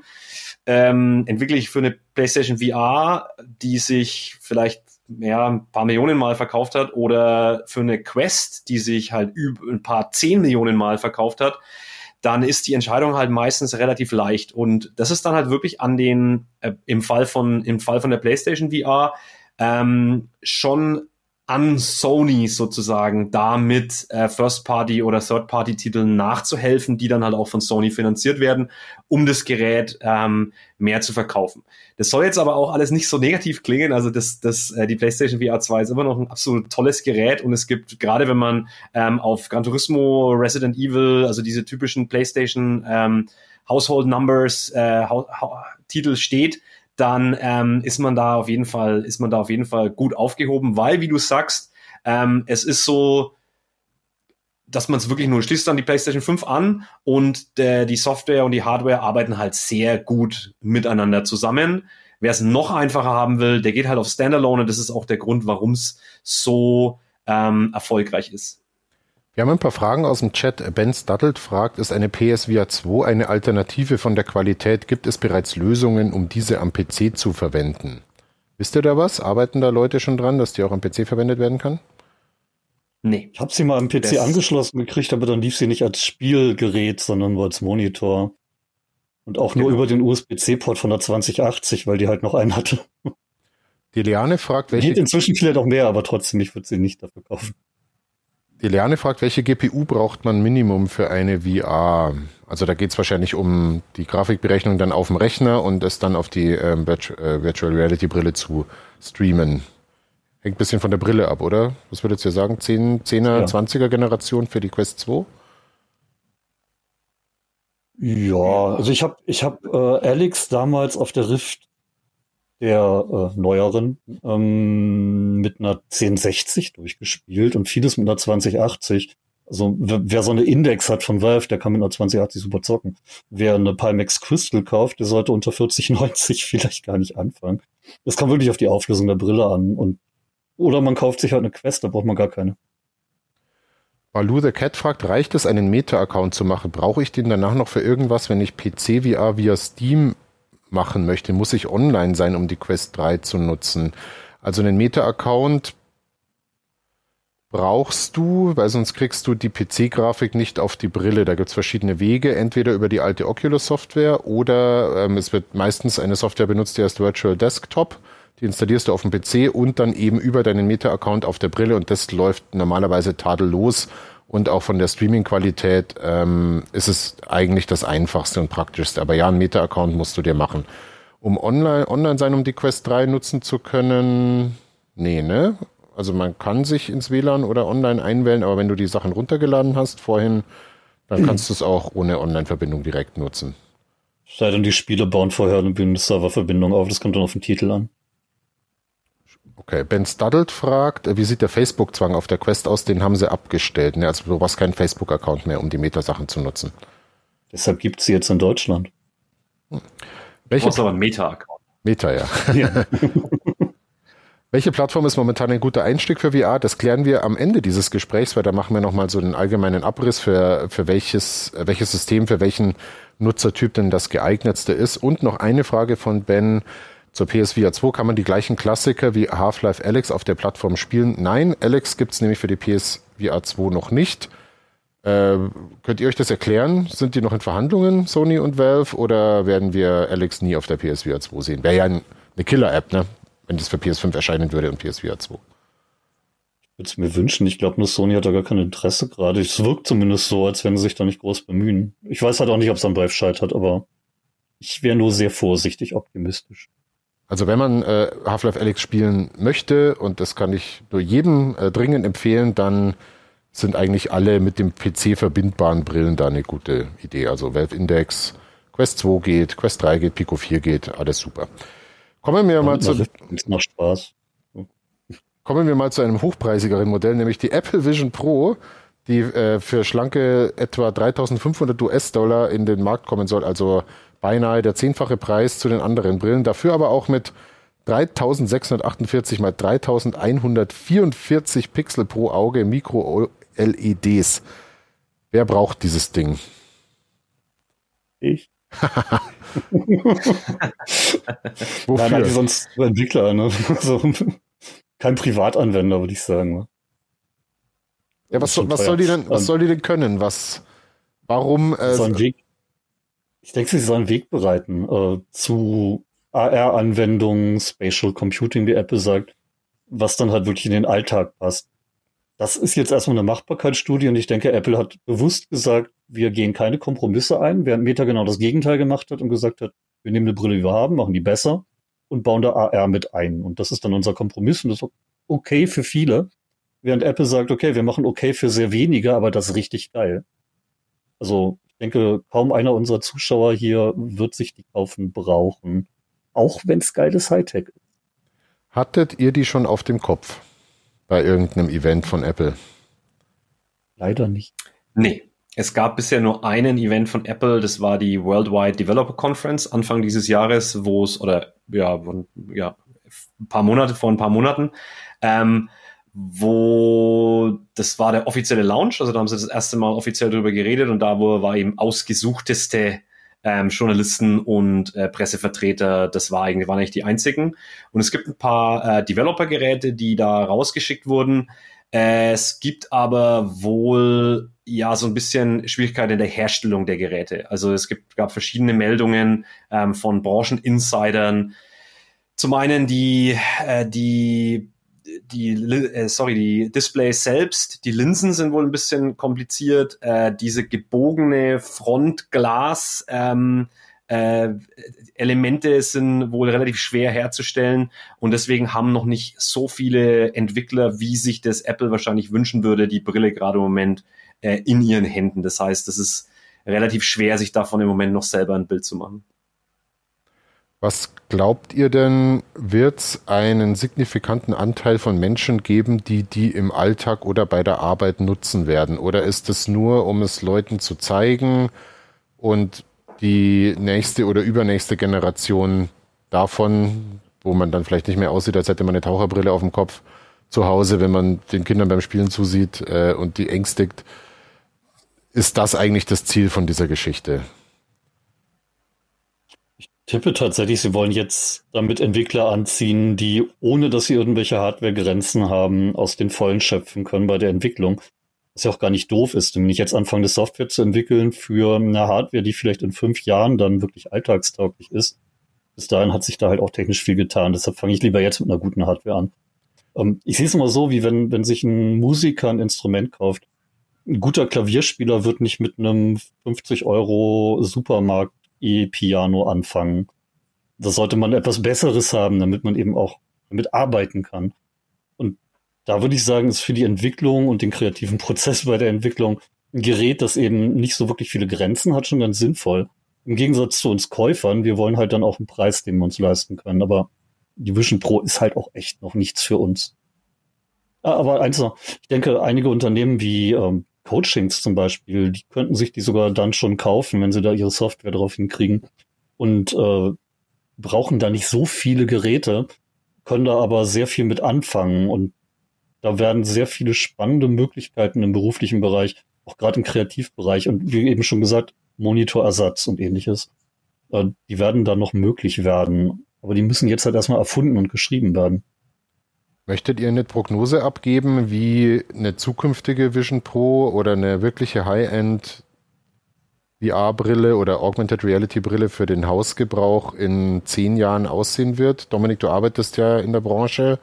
ähm, entwickle ich für eine PlayStation VR, die sich vielleicht ja, ein paar Millionen Mal verkauft hat oder für eine Quest, die sich halt über ein paar zehn Millionen Mal verkauft hat, dann ist die Entscheidung halt meistens relativ leicht. Und das ist dann halt wirklich an den, äh, im Fall von, im Fall von der PlayStation VR, ähm, schon an Sony sozusagen damit äh, First-Party oder Third-Party-Titeln nachzuhelfen, die dann halt auch von Sony finanziert werden, um das Gerät ähm, mehr zu verkaufen. Das soll jetzt aber auch alles nicht so negativ klingen. Also das, das, äh, die PlayStation VR 2 ist immer noch ein absolut tolles Gerät und es gibt, gerade wenn man ähm, auf Gran Turismo, Resident Evil, also diese typischen PlayStation ähm, Household Numbers äh, Titel steht, dann ähm, ist man da auf jeden Fall, ist man da auf jeden Fall gut aufgehoben, weil, wie du sagst, ähm, es ist so, dass man es wirklich nur schließt dann die PlayStation 5 an und der, die Software und die Hardware arbeiten halt sehr gut miteinander zusammen. Wer es noch einfacher haben will, der geht halt auf Standalone und das ist auch der Grund, warum es so ähm, erfolgreich ist. Wir haben ein paar Fragen aus dem Chat. Ben Studdelt fragt, ist eine PSVR 2 eine Alternative von der Qualität? Gibt es bereits Lösungen, um diese am PC zu verwenden? Wisst ihr da was? Arbeiten da Leute schon dran, dass die auch am PC verwendet werden kann? Nee. Ich habe sie mal am PC das angeschlossen gekriegt, aber dann lief sie nicht als Spielgerät, sondern nur als Monitor. Und auch nur genau. über den USB-C-Port von der 2080, weil die halt noch einen hatte. Die Liane fragt, welche. Geht inzwischen vielleicht auch mehr, aber trotzdem, ich würde sie nicht dafür kaufen. Die Liane fragt, welche GPU braucht man Minimum für eine VR? Also da geht es wahrscheinlich um die Grafikberechnung dann auf dem Rechner und es dann auf die ähm, äh, Virtual Reality Brille zu streamen. Hängt ein bisschen von der Brille ab, oder? Was würdest du sagen? 10, 10er, ja. 20er Generation für die Quest 2? Ja, also ich habe ich hab, äh, Alex damals auf der Rift der äh, neueren ähm, mit einer 1060 durchgespielt und vieles mit einer 2080. Also wer so eine Index hat von Valve, der kann mit einer 2080 super zocken. Wer eine Pimax Crystal kauft, der sollte unter 4090 vielleicht gar nicht anfangen. Das kommt wirklich auf die Auflösung der Brille an und oder man kauft sich halt eine Quest, da braucht man gar keine. Balu the Cat fragt, reicht es, einen Meta-Account zu machen? Brauche ich den danach noch für irgendwas, wenn ich PC-VR via Steam machen möchte, muss ich online sein, um die Quest 3 zu nutzen. Also einen Meta-Account brauchst du, weil sonst kriegst du die PC-Grafik nicht auf die Brille. Da gibt's verschiedene Wege, entweder über die alte Oculus-Software oder ähm, es wird meistens eine Software benutzt, die heißt Virtual Desktop. Die installierst du auf dem PC und dann eben über deinen Meta-Account auf der Brille und das läuft normalerweise tadellos und auch von der Streaming-Qualität ähm, ist es eigentlich das einfachste und praktischste. Aber ja, einen Meta-Account musst du dir machen. Um online, online sein, um die Quest 3 nutzen zu können, nee, ne? Also man kann sich ins WLAN oder online einwählen, aber wenn du die Sachen runtergeladen hast vorhin, dann kannst du es auch ohne Online-Verbindung direkt nutzen. Sei denn, die Spiele bauen vorher eine Serververbindung auf, das kommt dann auf den Titel an. Okay, Ben Studdelt fragt, äh, wie sieht der Facebook-Zwang auf der Quest aus? Den haben sie abgestellt. Ne? Also du brauchst keinen Facebook-Account mehr, um die Meta-Sachen zu nutzen. Deshalb gibt es sie jetzt in Deutschland. Hm. Welche du aber ein Meta-Account. Meta, ja. ja. Welche Plattform ist momentan ein guter Einstieg für VR? Das klären wir am Ende dieses Gesprächs, weil da machen wir nochmal so einen allgemeinen Abriss für, für welches, welches System, für welchen Nutzertyp denn das geeignetste ist. Und noch eine Frage von Ben. Zur PSVR 2 kann man die gleichen Klassiker wie Half-Life Alex auf der Plattform spielen. Nein, Alex gibt es nämlich für die PSVR 2 noch nicht. Äh, könnt ihr euch das erklären? Sind die noch in Verhandlungen, Sony und Valve, oder werden wir Alex nie auf der PSVR 2 sehen? Wäre ja eine Killer-App, ne? Wenn das für PS5 erscheinen würde und PSVR 2. Ich würde es mir wünschen. Ich glaube, nur Sony hat da gar kein Interesse gerade. Es wirkt zumindest so, als wenn sie sich da nicht groß bemühen. Ich weiß halt auch nicht, ob es an Valve scheitert, aber ich wäre nur sehr vorsichtig optimistisch. Also wenn man äh, Half-Life Alyx spielen möchte, und das kann ich nur jedem äh, dringend empfehlen, dann sind eigentlich alle mit dem PC verbindbaren Brillen da eine gute Idee. Also Valve Index, Quest 2 geht, Quest 3 geht, Pico 4 geht, alles super. Kommen wir mal zu. Macht Spaß. Kommen wir mal zu einem hochpreisigeren Modell, nämlich die Apple Vision Pro, die äh, für schlanke etwa 3500 US-Dollar in den Markt kommen soll. Also beinahe der zehnfache Preis zu den anderen Brillen. Dafür aber auch mit 3648 mal 3144 Pixel pro Auge Mikro-LEDs. Wer braucht dieses Ding? Ich. Wofür? Nein, sonst Entwickler, ne? Also, kein Privatanwender, würde ich sagen. Ne? Ja, was, was soll die denn, was soll die denn können? Was, warum? Äh, so ein Weg, ich denke, sie sollen Weg bereiten äh, zu AR-Anwendungen, Spatial Computing, wie Apple sagt. was dann halt wirklich in den Alltag passt. Das ist jetzt erstmal eine Machbarkeitsstudie und ich denke, Apple hat bewusst gesagt, wir gehen keine Kompromisse ein, während Meta genau das Gegenteil gemacht hat und gesagt hat, wir nehmen eine Brille, die wir haben, machen die besser und bauen da AR mit ein. Und das ist dann unser Kompromiss und das ist okay für viele. Während Apple sagt, okay, wir machen okay für sehr wenige, aber das ist richtig geil. Also denke, kaum einer unserer Zuschauer hier wird sich die kaufen brauchen. Auch wenn es geiles Hightech ist. Hattet ihr die schon auf dem Kopf bei irgendeinem Event von Apple? Leider nicht. Nee. Es gab bisher nur einen Event von Apple, das war die Worldwide Developer Conference Anfang dieses Jahres, wo es, oder ja, ja, ein paar Monate, vor ein paar Monaten, ähm, wo das war der offizielle Launch, also da haben sie das erste Mal offiziell darüber geredet und da wo war eben ausgesuchteste ähm, Journalisten und äh, Pressevertreter, das war eigentlich, waren eigentlich die einzigen. Und es gibt ein paar äh, Developer-Geräte, die da rausgeschickt wurden. Äh, es gibt aber wohl ja so ein bisschen Schwierigkeiten in der Herstellung der Geräte. Also es gibt, gab verschiedene Meldungen ähm, von Brancheninsidern. Zum einen die, äh, die die, äh, sorry, die Displays selbst, die Linsen sind wohl ein bisschen kompliziert. Äh, diese gebogene Frontglas ähm, äh, Elemente sind wohl relativ schwer herzustellen und deswegen haben noch nicht so viele Entwickler, wie sich das Apple wahrscheinlich wünschen würde, die Brille gerade im Moment äh, in ihren Händen. Das heißt, es ist relativ schwer, sich davon im Moment noch selber ein Bild zu machen. Was glaubt ihr denn, wird es einen signifikanten Anteil von Menschen geben, die die im Alltag oder bei der Arbeit nutzen werden? Oder ist es nur, um es Leuten zu zeigen und die nächste oder übernächste Generation davon, wo man dann vielleicht nicht mehr aussieht, als hätte man eine Taucherbrille auf dem Kopf zu Hause, wenn man den Kindern beim Spielen zusieht äh, und die ängstigt, ist das eigentlich das Ziel von dieser Geschichte? Tippe tatsächlich, sie wollen jetzt damit Entwickler anziehen, die, ohne dass sie irgendwelche Hardware-Grenzen haben, aus den Vollen schöpfen können bei der Entwicklung. Was ja auch gar nicht doof ist, wenn ich jetzt anfange, eine Software zu entwickeln für eine Hardware, die vielleicht in fünf Jahren dann wirklich alltagstauglich ist. Bis dahin hat sich da halt auch technisch viel getan. Deshalb fange ich lieber jetzt mit einer guten Hardware an. Ähm, ich sehe es immer so, wie wenn, wenn sich ein Musiker ein Instrument kauft. Ein guter Klavierspieler wird nicht mit einem 50 Euro Supermarkt E-Piano anfangen. Da sollte man etwas Besseres haben, damit man eben auch damit arbeiten kann. Und da würde ich sagen, ist für die Entwicklung und den kreativen Prozess bei der Entwicklung ein Gerät, das eben nicht so wirklich viele Grenzen hat, schon ganz sinnvoll. Im Gegensatz zu uns Käufern, wir wollen halt dann auch einen Preis, den wir uns leisten können. Aber die Vision Pro ist halt auch echt noch nichts für uns. Ah, aber eins noch, ich denke, einige Unternehmen wie ähm, Coachings zum Beispiel, die könnten sich die sogar dann schon kaufen, wenn sie da ihre Software drauf hinkriegen und äh, brauchen da nicht so viele Geräte, können da aber sehr viel mit anfangen und da werden sehr viele spannende Möglichkeiten im beruflichen Bereich, auch gerade im Kreativbereich und wie eben schon gesagt, Monitorersatz und ähnliches. Äh, die werden da noch möglich werden. Aber die müssen jetzt halt erstmal erfunden und geschrieben werden. Möchtet ihr eine Prognose abgeben, wie eine zukünftige Vision Pro oder eine wirkliche High-End VR-Brille oder Augmented Reality-Brille für den Hausgebrauch in zehn Jahren aussehen wird? Dominik, du arbeitest ja in der Branche.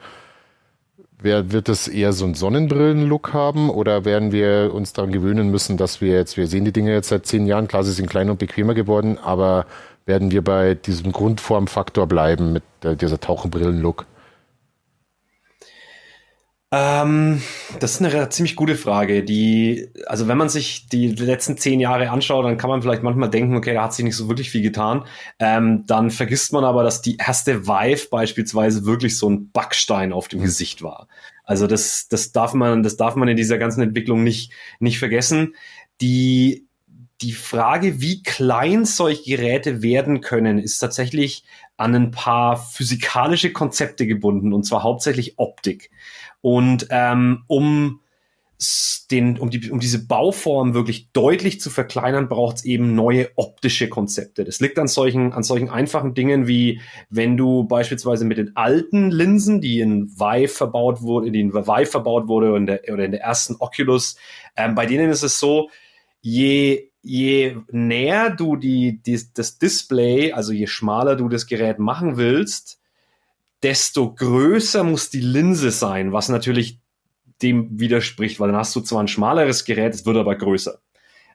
Wer, wird es eher so einen Sonnenbrillen-Look haben oder werden wir uns daran gewöhnen müssen, dass wir jetzt, wir sehen die Dinge jetzt seit zehn Jahren, klar, sie sind kleiner und bequemer geworden, aber werden wir bei diesem Grundformfaktor bleiben mit dieser Tauchenbrillen-Look? Ähm, das ist eine ziemlich gute Frage. Die, also wenn man sich die letzten zehn Jahre anschaut, dann kann man vielleicht manchmal denken, okay, da hat sich nicht so wirklich viel getan. Ähm, dann vergisst man aber, dass die erste Vive beispielsweise wirklich so ein Backstein auf dem Gesicht war. Also das, das darf man, das darf man in dieser ganzen Entwicklung nicht, nicht vergessen. Die, die Frage, wie klein solche Geräte werden können, ist tatsächlich an ein paar physikalische Konzepte gebunden, und zwar hauptsächlich Optik. Und ähm, um den, um, die, um diese Bauform wirklich deutlich zu verkleinern, braucht es eben neue optische Konzepte. Das liegt an solchen, an solchen einfachen Dingen wie, wenn du beispielsweise mit den alten Linsen, die in Vive verbaut wurde, die in Vive verbaut wurde in der, oder in der ersten Oculus, ähm, bei denen ist es so, je, je näher du die, die, das Display, also je schmaler du das Gerät machen willst, desto größer muss die Linse sein, was natürlich dem widerspricht, weil dann hast du zwar ein schmaleres Gerät, es wird aber größer.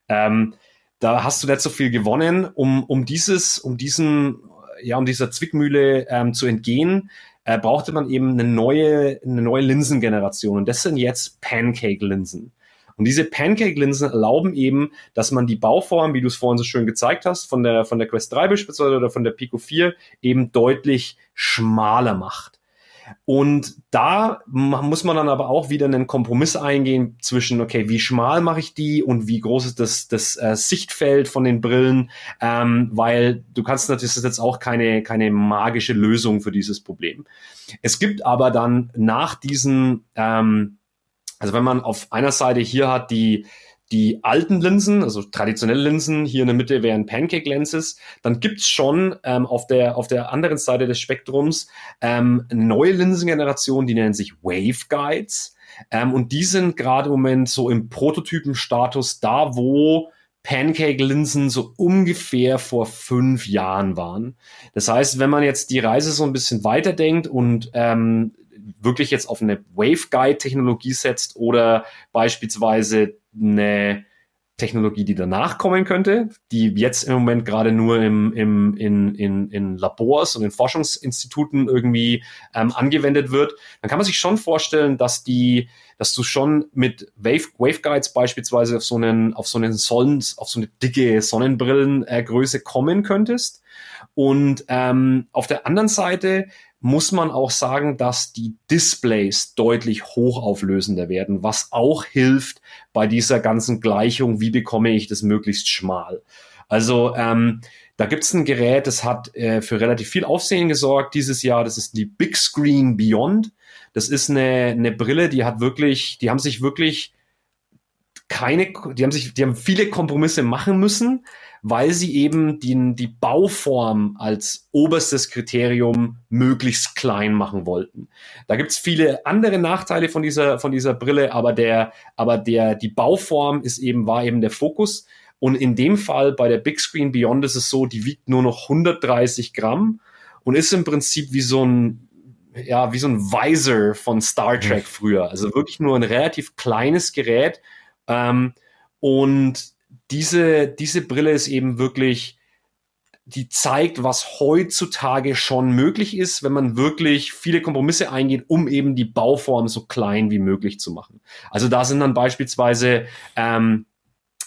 Ähm, da hast du nicht so viel gewonnen, um, um dieses, um diesen, ja, um dieser Zwickmühle ähm, zu entgehen, äh, brauchte man eben eine neue, eine neue Linsengeneration. Und das sind jetzt Pancake-Linsen. Und diese Pancake-Linsen erlauben eben, dass man die Bauform, wie du es vorhin so schön gezeigt hast, von der, von der Quest 3 beispielsweise oder von der Pico 4 eben deutlich schmaler macht. Und da muss man dann aber auch wieder einen Kompromiss eingehen zwischen, okay, wie schmal mache ich die und wie groß ist das, das äh, Sichtfeld von den Brillen, ähm, weil du kannst natürlich, das ist jetzt auch keine, keine magische Lösung für dieses Problem. Es gibt aber dann nach diesen, ähm, also wenn man auf einer Seite hier hat die, die alten Linsen, also traditionelle Linsen, hier in der Mitte wären Pancake Lenses, dann gibt's schon ähm, auf, der, auf der anderen Seite des Spektrums ähm, neue Linsengenerationen, die nennen sich Waveguides. Ähm, und die sind gerade im Moment so im Prototypenstatus da, wo Pancake-Linsen so ungefähr vor fünf Jahren waren. Das heißt, wenn man jetzt die Reise so ein bisschen weiterdenkt und ähm, wirklich jetzt auf eine Waveguide-Technologie setzt oder beispielsweise eine Technologie, die danach kommen könnte, die jetzt im Moment gerade nur im, im, in, in, in Labors und in Forschungsinstituten irgendwie ähm, angewendet wird, dann kann man sich schon vorstellen, dass die, dass du schon mit Wave, Waveguides beispielsweise auf so einen, auf so einen Sonnen, auf so eine dicke Sonnenbrillengröße kommen könntest. Und ähm, auf der anderen Seite muss man auch sagen, dass die Displays deutlich hochauflösender werden, was auch hilft bei dieser ganzen Gleichung, wie bekomme ich das möglichst schmal. Also ähm, da gibt es ein Gerät, das hat äh, für relativ viel Aufsehen gesorgt dieses Jahr. Das ist die Big Screen Beyond. Das ist eine, eine Brille, die hat wirklich, die haben sich wirklich keine, die haben sich, die haben viele Kompromisse machen müssen, weil sie eben die, die Bauform als oberstes Kriterium möglichst klein machen wollten. Da gibt's viele andere Nachteile von dieser, von dieser Brille, aber der, aber der, die Bauform ist eben, war eben der Fokus. Und in dem Fall bei der Big Screen Beyond ist es so, die wiegt nur noch 130 Gramm und ist im Prinzip wie so ein, ja, wie so ein Visor von Star Trek mhm. früher. Also wirklich nur ein relativ kleines Gerät. Ähm, und diese, diese Brille ist eben wirklich, die zeigt, was heutzutage schon möglich ist, wenn man wirklich viele Kompromisse eingeht, um eben die Bauform so klein wie möglich zu machen. Also da sind dann beispielsweise, ähm,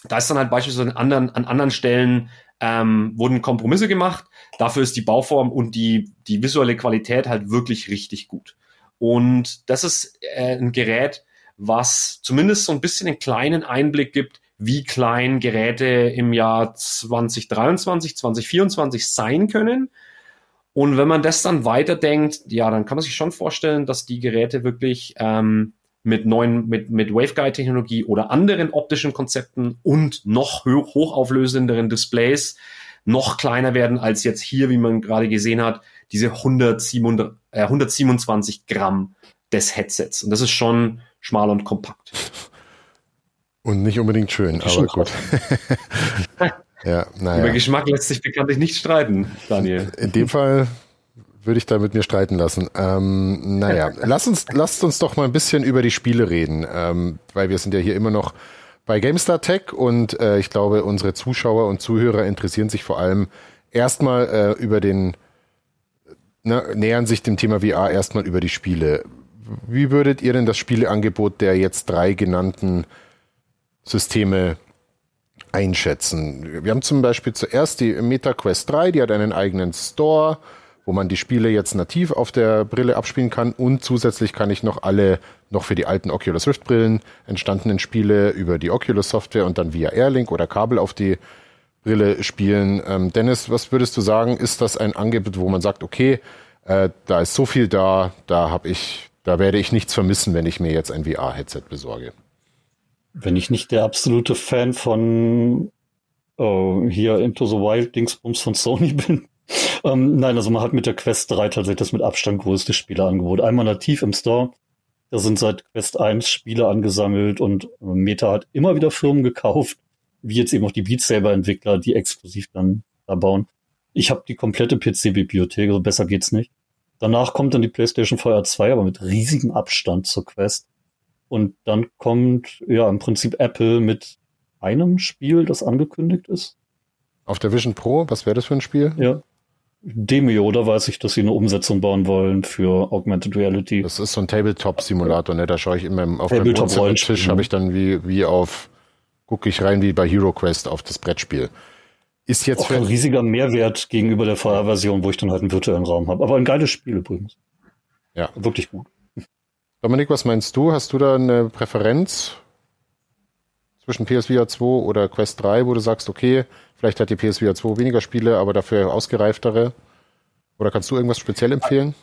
da ist dann halt beispielsweise an anderen, an anderen Stellen ähm, wurden Kompromisse gemacht. Dafür ist die Bauform und die, die visuelle Qualität halt wirklich richtig gut. Und das ist äh, ein Gerät, was zumindest so ein bisschen einen kleinen Einblick gibt, wie klein Geräte im Jahr 2023, 2024 sein können. Und wenn man das dann weiterdenkt, ja, dann kann man sich schon vorstellen, dass die Geräte wirklich ähm, mit neuen, mit, mit Waveguide-Technologie oder anderen optischen Konzepten und noch hoch, hochauflösenderen Displays noch kleiner werden als jetzt hier, wie man gerade gesehen hat, diese 127, äh, 127 Gramm des Headsets. Und das ist schon schmal und kompakt. Und nicht unbedingt schön, aber gut. ja, naja. Über Geschmack lässt sich bekanntlich nicht streiten, Daniel. In dem Fall würde ich da mit mir streiten lassen. Ähm, naja, lass uns, lasst uns doch mal ein bisschen über die Spiele reden, ähm, weil wir sind ja hier immer noch bei GameStar Tech und äh, ich glaube, unsere Zuschauer und Zuhörer interessieren sich vor allem erstmal äh, über den, ne, nähern sich dem Thema VR erstmal über die Spiele. Wie würdet ihr denn das Spieleangebot der jetzt drei genannten Systeme einschätzen. Wir haben zum Beispiel zuerst die MetaQuest 3, die hat einen eigenen Store, wo man die Spiele jetzt nativ auf der Brille abspielen kann und zusätzlich kann ich noch alle noch für die alten Oculus Rift Brillen entstandenen Spiele über die Oculus Software und dann via Airlink oder Kabel auf die Brille spielen. Ähm, Dennis, was würdest du sagen? Ist das ein Angebot, wo man sagt, okay, äh, da ist so viel da, da habe ich, da werde ich nichts vermissen, wenn ich mir jetzt ein VR-Headset besorge? Wenn ich nicht der absolute Fan von äh, hier Into the Wild Dingsbums von Sony bin. ähm, nein, also man hat mit der Quest 3 tatsächlich das mit Abstand größte Spieleangebot. Einmal nativ im Store. Da sind seit Quest 1 Spiele angesammelt und Meta hat immer wieder Firmen gekauft, wie jetzt eben auch die Beat Saber Entwickler, die exklusiv dann da bauen. Ich habe die komplette PC-Bibliothek, also besser geht's nicht. Danach kommt dann die PlayStation VR 2, aber mit riesigem Abstand zur Quest. Und dann kommt ja im Prinzip Apple mit einem Spiel, das angekündigt ist. Auf der Vision Pro, was wäre das für ein Spiel? Ja. Demio, da weiß ich, dass sie eine Umsetzung bauen wollen für Augmented Reality. Das ist so ein Tabletop-Simulator, ne? Da schaue ich immer auf dem Tisch, habe ich dann wie, wie auf, gucke ich rein wie bei Hero Quest auf das Brettspiel. Ist jetzt auch ein riesiger Mehrwert gegenüber der VR-Version, wo ich dann halt einen virtuellen Raum habe. Aber ein geiles Spiel übrigens. Ja. Wirklich gut. Dominik, was meinst du? Hast du da eine Präferenz zwischen PSVR 2 oder Quest 3, wo du sagst, okay, vielleicht hat die PSVR 2 weniger Spiele, aber dafür ausgereiftere? Oder kannst du irgendwas speziell empfehlen?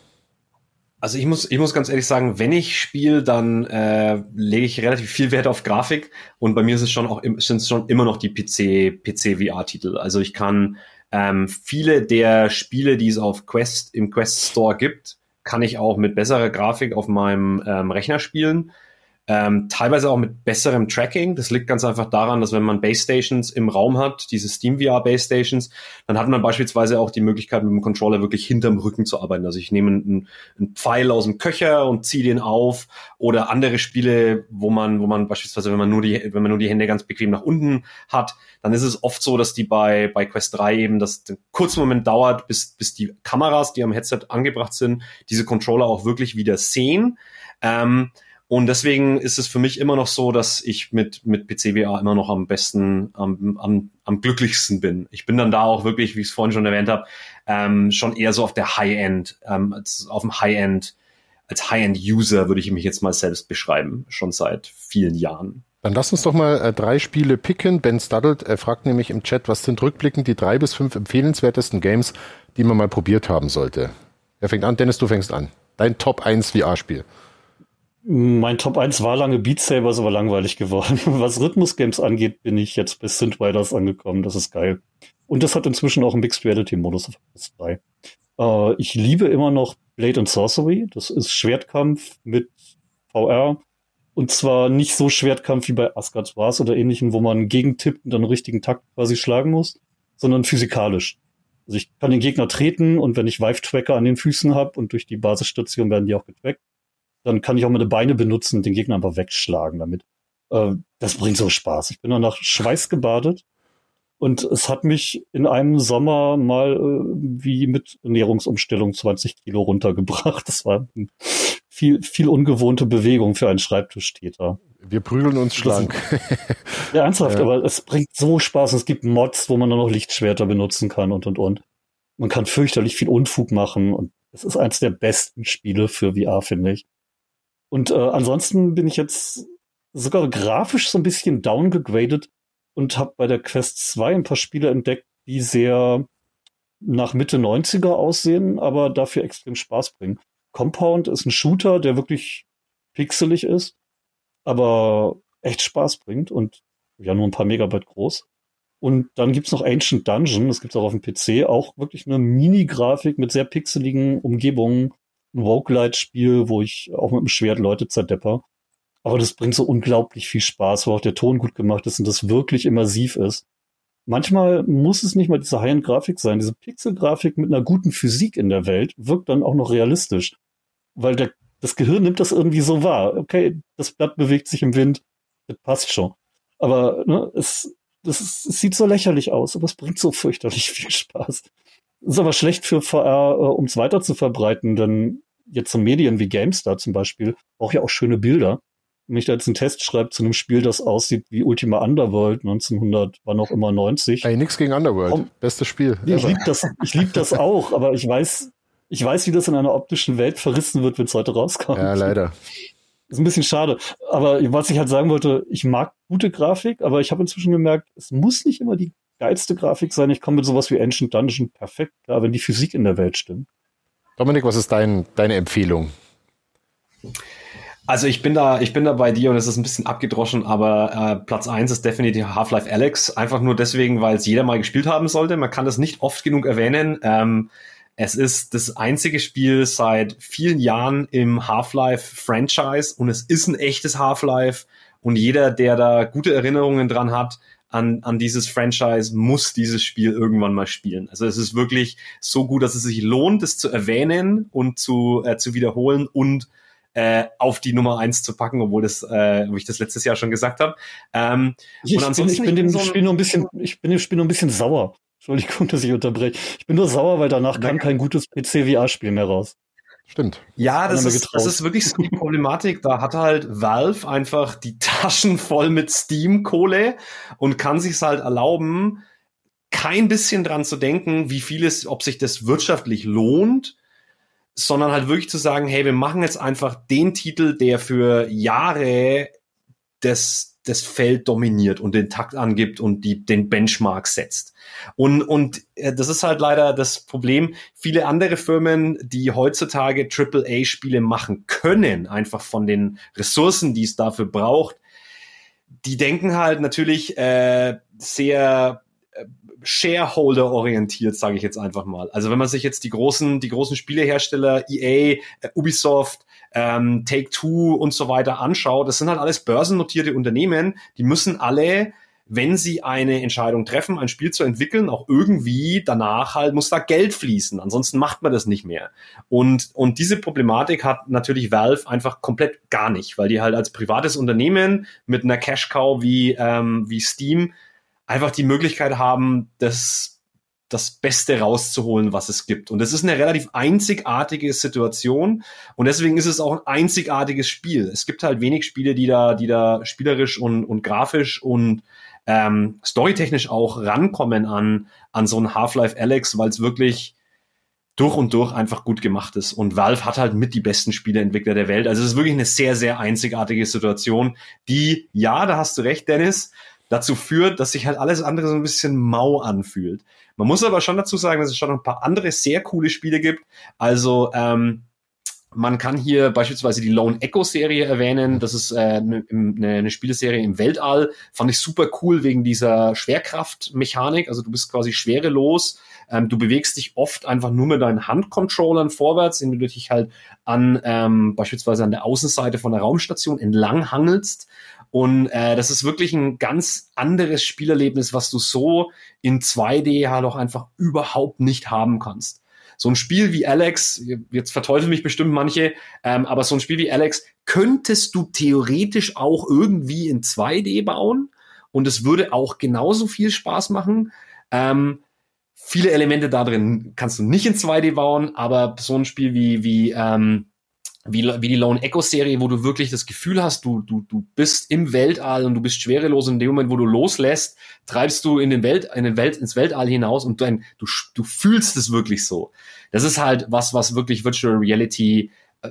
Also ich muss, ich muss ganz ehrlich sagen, wenn ich spiele, dann äh, lege ich relativ viel Wert auf Grafik und bei mir ist es schon auch sind es schon immer noch die PC PC VR Titel. Also ich kann ähm, viele der Spiele, die es auf Quest im Quest Store gibt, kann ich auch mit besserer Grafik auf meinem ähm, Rechner spielen. Ähm, teilweise auch mit besserem Tracking. Das liegt ganz einfach daran, dass wenn man Base Stations im Raum hat, diese Steam VR Base Stations, dann hat man beispielsweise auch die Möglichkeit, mit dem Controller wirklich hinterm Rücken zu arbeiten. Also ich nehme einen, einen Pfeil aus dem Köcher und ziehe den auf oder andere Spiele, wo man, wo man beispielsweise, wenn man nur die, wenn man nur die Hände ganz bequem nach unten hat, dann ist es oft so, dass die bei, bei Quest 3 eben das einen kurzen Moment dauert, bis, bis die Kameras, die am Headset angebracht sind, diese Controller auch wirklich wieder sehen. Ähm, und deswegen ist es für mich immer noch so, dass ich mit, mit PCVR immer noch am besten, am, am, am glücklichsten bin. Ich bin dann da auch wirklich, wie ich es vorhin schon erwähnt habe, ähm, schon eher so auf der High-End, ähm, auf dem High-End, als High-End-User würde ich mich jetzt mal selbst beschreiben, schon seit vielen Jahren. Dann lass uns doch mal äh, drei Spiele picken. Ben Studdelt äh, fragt nämlich im Chat, was sind rückblickend die drei bis fünf empfehlenswertesten Games, die man mal probiert haben sollte? Wer fängt an? Dennis, du fängst an. Dein Top 1 VR-Spiel. Mein Top 1 war lange Beat Saber, ist aber langweilig geworden. Was Rhythmus-Games angeht, bin ich jetzt bis Synth Riders angekommen. Das ist geil. Und das hat inzwischen auch einen Mixed Reality-Modus auf PS3. Äh, ich liebe immer noch Blade and Sorcery. Das ist Schwertkampf mit VR. Und zwar nicht so Schwertkampf wie bei Asgard's Wars oder ähnlichen, wo man gegentippt und dann einen richtigen Takt quasi schlagen muss, sondern physikalisch. Also ich kann den Gegner treten und wenn ich Vive-Tracker an den Füßen habe und durch die Basisstation werden die auch getrackt, dann kann ich auch meine Beine benutzen und den Gegner einfach wegschlagen damit. Äh, das bringt so Spaß. Ich bin danach Schweiß gebadet und es hat mich in einem Sommer mal äh, wie mit Ernährungsumstellung 20 Kilo runtergebracht. Das war viel, viel ungewohnte Bewegung für einen Schreibtischtäter. Wir prügeln uns schlank. ja, ernsthaft, ja. aber es bringt so Spaß. Es gibt Mods, wo man dann noch Lichtschwerter benutzen kann und, und, und. Man kann fürchterlich viel Unfug machen und es ist eines der besten Spiele für VR, finde ich. Und äh, ansonsten bin ich jetzt sogar grafisch so ein bisschen downgegradet und habe bei der Quest 2 ein paar Spiele entdeckt, die sehr nach Mitte 90er aussehen, aber dafür extrem Spaß bringen. Compound ist ein Shooter, der wirklich pixelig ist, aber echt Spaß bringt und ja nur ein paar Megabyte groß. Und dann gibt's noch Ancient Dungeon, das gibt's auch auf dem PC, auch wirklich eine Mini-Grafik mit sehr pixeligen Umgebungen ein Roguelite-Spiel, wo ich auch mit dem Schwert Leute zerdepper. Aber das bringt so unglaublich viel Spaß, wo auch der Ton gut gemacht ist und das wirklich immersiv ist. Manchmal muss es nicht mal diese High-End-Grafik sein. Diese Pixel-Grafik mit einer guten Physik in der Welt wirkt dann auch noch realistisch. Weil der, das Gehirn nimmt das irgendwie so wahr. Okay, das Blatt bewegt sich im Wind, das passt schon. Aber ne, es, das ist, es sieht so lächerlich aus, aber es bringt so fürchterlich viel Spaß. Ist aber schlecht für VR, äh, um es weiter zu verbreiten, denn jetzt so Medien wie GameStar zum Beispiel braucht ja auch schöne Bilder. Wenn ich da jetzt einen Test schreibe zu einem Spiel, das aussieht wie Ultima Underworld 1900, war noch immer 90. Ey, nix gegen Underworld. Um, Bestes Spiel. Nee, ich liebe das, ich lieb das auch, aber ich weiß, ich weiß, wie das in einer optischen Welt verrissen wird, wenn es heute rauskommt. Ja, leider. Ist ein bisschen schade. Aber was ich halt sagen wollte, ich mag gute Grafik, aber ich habe inzwischen gemerkt, es muss nicht immer die geilste Grafik sein. Ich komme mit sowas wie Ancient Dungeon perfekt klar, wenn die Physik in der Welt stimmt. Dominik, was ist dein, deine Empfehlung? Also ich bin da, ich bin da bei dir und es ist ein bisschen abgedroschen, aber äh, Platz eins ist definitiv Half-Life Alex. Einfach nur deswegen, weil es jeder mal gespielt haben sollte. Man kann das nicht oft genug erwähnen. Ähm, es ist das einzige Spiel seit vielen Jahren im Half-Life-Franchise und es ist ein echtes Half-Life. Und jeder, der da gute Erinnerungen dran hat, an, an dieses Franchise muss dieses Spiel irgendwann mal spielen. Also es ist wirklich so gut, dass es sich lohnt, es zu erwähnen und zu, äh, zu wiederholen und äh, auf die Nummer eins zu packen, obwohl das, äh, wo ich das letztes Jahr schon gesagt habe. Ähm, ich, und ansonsten bin, ich bin dem so Spiel nur ein bisschen, ich bin dem Spiel nur ein bisschen sauer. Entschuldigung, dass ich unterbreche. Ich bin nur sauer, weil danach kam kein gutes PC-VR-Spiel mehr raus. Stimmt. Ja, das ist, das ist wirklich so die Problematik. Da hat halt Valve einfach die Taschen voll mit Steam-Kohle und kann sich's halt erlauben, kein bisschen dran zu denken, wie viel es, ob sich das wirtschaftlich lohnt, sondern halt wirklich zu sagen, hey, wir machen jetzt einfach den Titel, der für Jahre das, das Feld dominiert und den Takt angibt und die, den Benchmark setzt. Und, und äh, das ist halt leider das Problem. Viele andere Firmen, die heutzutage AAA-Spiele machen können, einfach von den Ressourcen, die es dafür braucht, die denken halt natürlich äh, sehr äh, Shareholder-orientiert, sage ich jetzt einfach mal. Also wenn man sich jetzt die großen, die großen Spielehersteller, EA, äh, Ubisoft, ähm, Take-Two und so weiter anschaut, das sind halt alles börsennotierte Unternehmen, die müssen alle wenn sie eine Entscheidung treffen, ein Spiel zu entwickeln, auch irgendwie danach halt muss da Geld fließen. Ansonsten macht man das nicht mehr. Und, und diese Problematik hat natürlich Valve einfach komplett gar nicht, weil die halt als privates Unternehmen mit einer Cash Cow wie, ähm, wie Steam einfach die Möglichkeit haben, das das Beste rauszuholen, was es gibt. Und das ist eine relativ einzigartige Situation und deswegen ist es auch ein einzigartiges Spiel. Es gibt halt wenig Spiele, die da, die da spielerisch und, und grafisch und ähm, storytechnisch auch rankommen an, an so ein Half-Life Alex, weil es wirklich durch und durch einfach gut gemacht ist. Und Valve hat halt mit die besten Spieleentwickler der Welt. Also es ist wirklich eine sehr, sehr einzigartige Situation, die, ja, da hast du recht, Dennis, dazu führt, dass sich halt alles andere so ein bisschen mau anfühlt. Man muss aber schon dazu sagen, dass es schon ein paar andere sehr coole Spiele gibt. Also ähm, man kann hier beispielsweise die Lone Echo Serie erwähnen. Das ist äh, eine, eine Spieleserie im Weltall. Fand ich super cool wegen dieser Schwerkraftmechanik. Also du bist quasi schwerelos. Ähm, du bewegst dich oft einfach nur mit deinen Handcontrollern vorwärts, indem du dich halt an ähm, beispielsweise an der Außenseite von der Raumstation entlang hangelst. Und äh, das ist wirklich ein ganz anderes Spielerlebnis, was du so in 2D halt auch einfach überhaupt nicht haben kannst. So ein Spiel wie Alex, jetzt verteufeln mich bestimmt manche, ähm, aber so ein Spiel wie Alex könntest du theoretisch auch irgendwie in 2D bauen und es würde auch genauso viel Spaß machen. Ähm, viele Elemente da drin kannst du nicht in 2D bauen, aber so ein Spiel wie, wie ähm, wie, wie die Lone Echo Serie, wo du wirklich das Gefühl hast, du, du, du bist im Weltall und du bist schwerelos und in dem Moment, wo du loslässt, treibst du in den Welt, in den Welt, ins Weltall hinaus und dein, du, du fühlst es wirklich so. Das ist halt was, was wirklich Virtual Reality äh,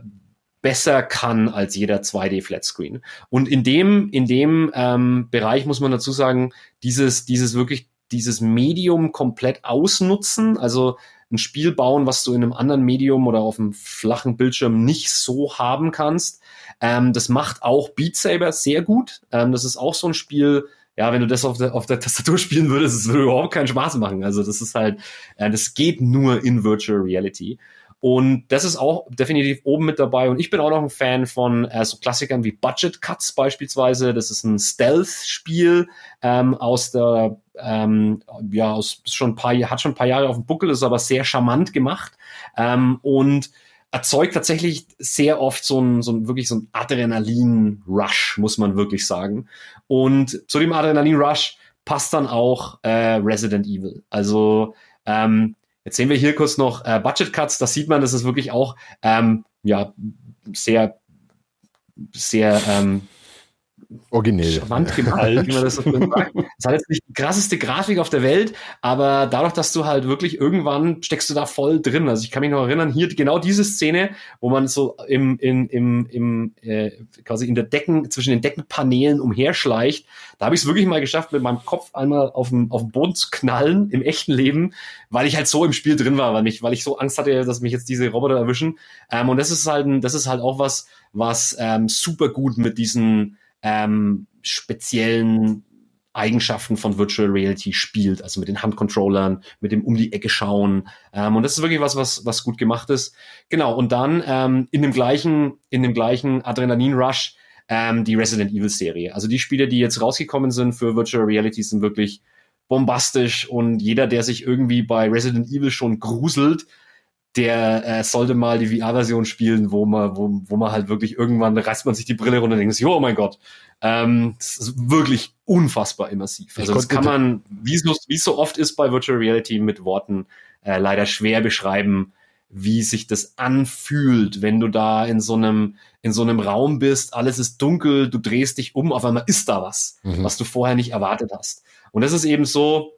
besser kann als jeder 2D Flatscreen. Und in dem, in dem ähm, Bereich muss man dazu sagen, dieses, dieses wirklich, dieses Medium komplett ausnutzen, also ein Spiel bauen, was du in einem anderen Medium oder auf einem flachen Bildschirm nicht so haben kannst. Ähm, das macht auch Beat Saber sehr gut. Ähm, das ist auch so ein Spiel, ja, wenn du das auf der, auf der Tastatur spielen würdest, es würde überhaupt keinen Spaß machen. Also das ist halt, äh, das geht nur in Virtual Reality. Und das ist auch definitiv oben mit dabei. Und ich bin auch noch ein Fan von äh, so Klassikern wie Budget Cuts beispielsweise. Das ist ein Stealth-Spiel ähm, aus der, ähm, ja, aus schon ein paar, hat schon ein paar Jahre auf dem Buckel, ist aber sehr charmant gemacht ähm, und erzeugt tatsächlich sehr oft so ein, so ein wirklich so ein Adrenalin-Rush, muss man wirklich sagen. Und zu dem Adrenalin-Rush passt dann auch äh, Resident Evil. Also ähm, Jetzt sehen wir hier kurz noch äh, Budget Cuts. Das sieht man, das ist wirklich auch ähm, ja sehr sehr ähm, Originell. Charmant gemalt, wie man das so sagt. Das hat jetzt nicht die krasseste Grafik auf der Welt, aber dadurch, dass du halt wirklich irgendwann steckst du da voll drin. Also ich kann mich noch erinnern, hier genau diese Szene, wo man so im, im, im, im äh, quasi in der Decken, zwischen den Deckenpaneelen umherschleicht. Da habe ich es wirklich mal geschafft, mit meinem Kopf einmal auf den, auf den Boden zu knallen im echten Leben, weil ich halt so im Spiel drin war, weil, mich, weil ich so Angst hatte, dass mich jetzt diese Roboter erwischen. Ähm, und das ist halt, das ist halt auch was, was ähm, super gut mit diesen ähm, speziellen Eigenschaften von Virtual Reality spielt, also mit den Handcontrollern, mit dem um die Ecke schauen. Ähm, und das ist wirklich was, was, was gut gemacht ist. Genau. Und dann ähm, in dem gleichen, in dem gleichen Adrenalin-Rush ähm, die Resident Evil Serie. Also die Spiele, die jetzt rausgekommen sind für Virtual Reality, sind wirklich bombastisch und jeder, der sich irgendwie bei Resident Evil schon gruselt, der äh, sollte mal die VR-Version spielen, wo man, wo, wo man halt wirklich irgendwann reißt man sich die Brille runter und denkt, oh mein Gott, ähm, das ist wirklich unfassbar immersiv. Also das kann man, wie so, wie so oft ist bei Virtual Reality, mit Worten äh, leider schwer beschreiben, wie sich das anfühlt, wenn du da in so einem in so einem Raum bist, alles ist dunkel, du drehst dich um, auf einmal ist da was, mhm. was du vorher nicht erwartet hast. Und das ist eben so,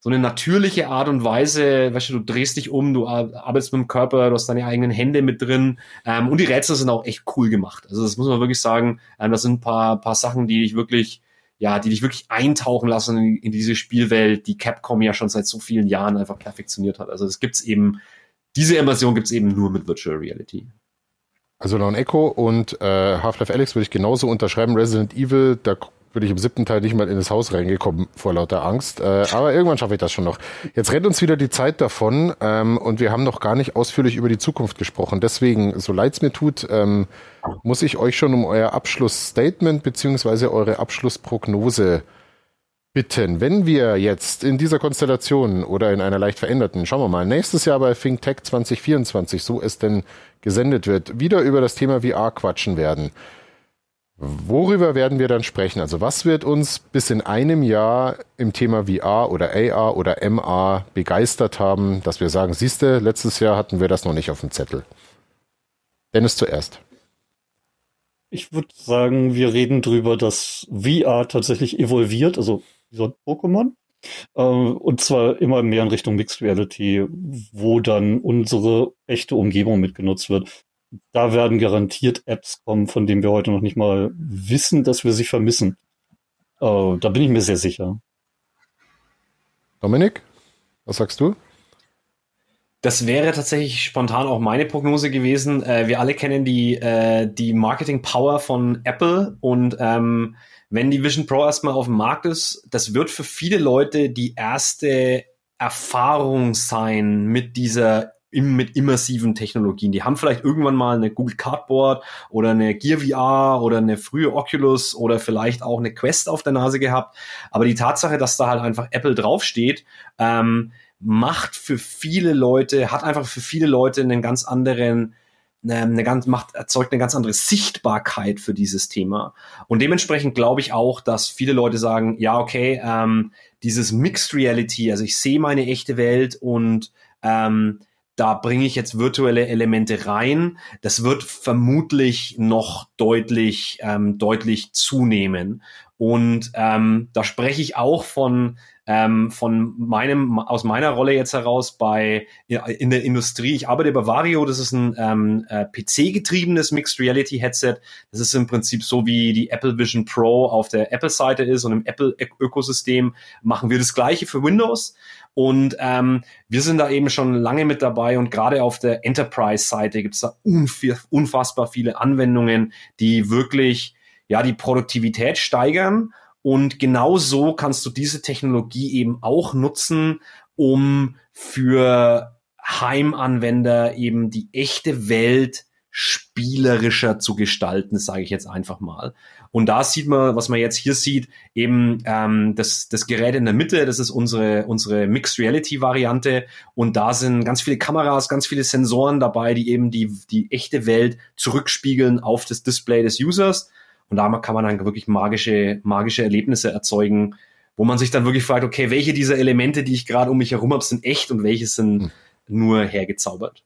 so eine natürliche Art und Weise, weißt du, du drehst dich um, du arbeitest mit dem Körper, du hast deine eigenen Hände mit drin ähm, und die Rätsel sind auch echt cool gemacht. Also das muss man wirklich sagen, ähm, das sind ein paar, paar Sachen, die dich wirklich, ja, die dich wirklich eintauchen lassen in, in diese Spielwelt, die Capcom ja schon seit so vielen Jahren einfach perfektioniert hat. Also das gibt's eben, diese Immersion gibt's eben nur mit Virtual Reality. Also Lone Echo und äh, Half-Life Alex würde ich genauso unterschreiben. Resident Evil, da bin ich im siebten Teil nicht mal in das Haus reingekommen vor lauter Angst. Äh, aber irgendwann schaffe ich das schon noch. Jetzt rennt uns wieder die Zeit davon ähm, und wir haben noch gar nicht ausführlich über die Zukunft gesprochen. Deswegen, so leid es mir tut, ähm, muss ich euch schon um euer Abschlussstatement beziehungsweise eure Abschlussprognose bitten. Wenn wir jetzt in dieser Konstellation oder in einer leicht veränderten, schauen wir mal, nächstes Jahr bei ThinkTech 2024, so es denn gesendet wird, wieder über das Thema VR quatschen werden Worüber werden wir dann sprechen? Also was wird uns bis in einem Jahr im Thema VR oder AR oder MR begeistert haben, dass wir sagen, siehste, letztes Jahr hatten wir das noch nicht auf dem Zettel. Dennis zuerst. Ich würde sagen, wir reden drüber, dass VR tatsächlich evolviert, also wie so ein Pokémon. Äh, und zwar immer mehr in Richtung Mixed Reality, wo dann unsere echte Umgebung mitgenutzt wird da werden garantiert Apps kommen, von denen wir heute noch nicht mal wissen, dass wir sie vermissen. Uh, da bin ich mir sehr sicher. Dominik, was sagst du? Das wäre tatsächlich spontan auch meine Prognose gewesen. Äh, wir alle kennen die, äh, die Marketing Power von Apple und ähm, wenn die Vision Pro erstmal auf dem Markt ist, das wird für viele Leute die erste Erfahrung sein mit dieser mit immersiven Technologien. Die haben vielleicht irgendwann mal eine Google Cardboard oder eine Gear VR oder eine frühe Oculus oder vielleicht auch eine Quest auf der Nase gehabt. Aber die Tatsache, dass da halt einfach Apple draufsteht, ähm, macht für viele Leute, hat einfach für viele Leute einen ganz anderen ähm, eine ganz, macht, erzeugt eine ganz andere Sichtbarkeit für dieses Thema. Und dementsprechend glaube ich auch, dass viele Leute sagen, ja, okay, ähm, dieses Mixed Reality, also ich sehe meine echte Welt und ähm, da bringe ich jetzt virtuelle Elemente rein. Das wird vermutlich noch deutlich, ähm, deutlich zunehmen. Und ähm, da spreche ich auch von ähm, von meinem aus meiner Rolle jetzt heraus bei in der Industrie. Ich arbeite bei Vario. Das ist ein ähm, äh, PC-getriebenes Mixed Reality Headset. Das ist im Prinzip so wie die Apple Vision Pro auf der Apple-Seite ist und im Apple-Ökosystem machen wir das Gleiche für Windows. Und ähm, wir sind da eben schon lange mit dabei und gerade auf der Enterprise-Seite gibt es da unfassbar viele Anwendungen, die wirklich ja die Produktivität steigern. Und genau so kannst du diese Technologie eben auch nutzen, um für Heimanwender eben die echte Welt spielerischer zu gestalten, sage ich jetzt einfach mal. Und da sieht man, was man jetzt hier sieht, eben ähm, das, das Gerät in der Mitte, das ist unsere, unsere Mixed Reality Variante. Und da sind ganz viele Kameras, ganz viele Sensoren dabei, die eben die, die echte Welt zurückspiegeln auf das Display des Users. Und da kann man dann wirklich magische, magische Erlebnisse erzeugen, wo man sich dann wirklich fragt, okay, welche dieser Elemente, die ich gerade um mich herum habe, sind echt und welche sind hm. nur hergezaubert.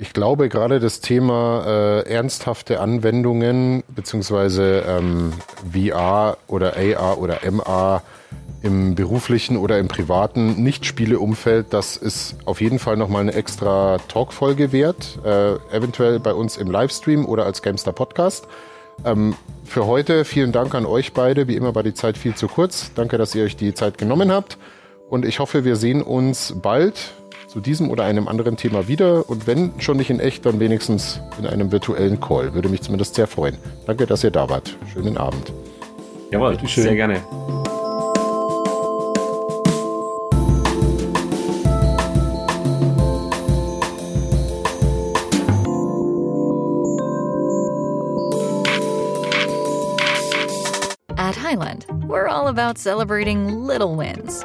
Ich glaube, gerade das Thema äh, ernsthafte Anwendungen beziehungsweise ähm, VR oder AR oder MR im beruflichen oder im privaten Nicht-Spiele-Umfeld, das ist auf jeden Fall nochmal eine extra Talkfolge wert, äh, eventuell bei uns im Livestream oder als Gamestar Podcast. Ähm, für heute vielen Dank an euch beide. Wie immer war die Zeit viel zu kurz. Danke, dass ihr euch die Zeit genommen habt. Und ich hoffe, wir sehen uns bald zu diesem oder einem anderen Thema wieder. Und wenn schon nicht in echt, dann wenigstens in einem virtuellen Call. Würde mich zumindest sehr freuen. Danke, dass ihr da wart. Schönen Abend. Jawohl, sehr gerne. At Highland, we're all about celebrating little wins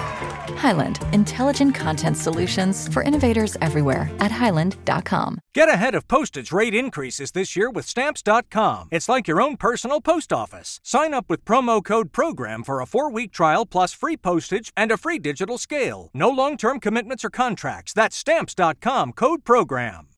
Highland, intelligent content solutions for innovators everywhere at highland.com. Get ahead of postage rate increases this year with Stamps.com. It's like your own personal post office. Sign up with promo code PROGRAM for a four week trial plus free postage and a free digital scale. No long term commitments or contracts. That's Stamps.com code PROGRAM.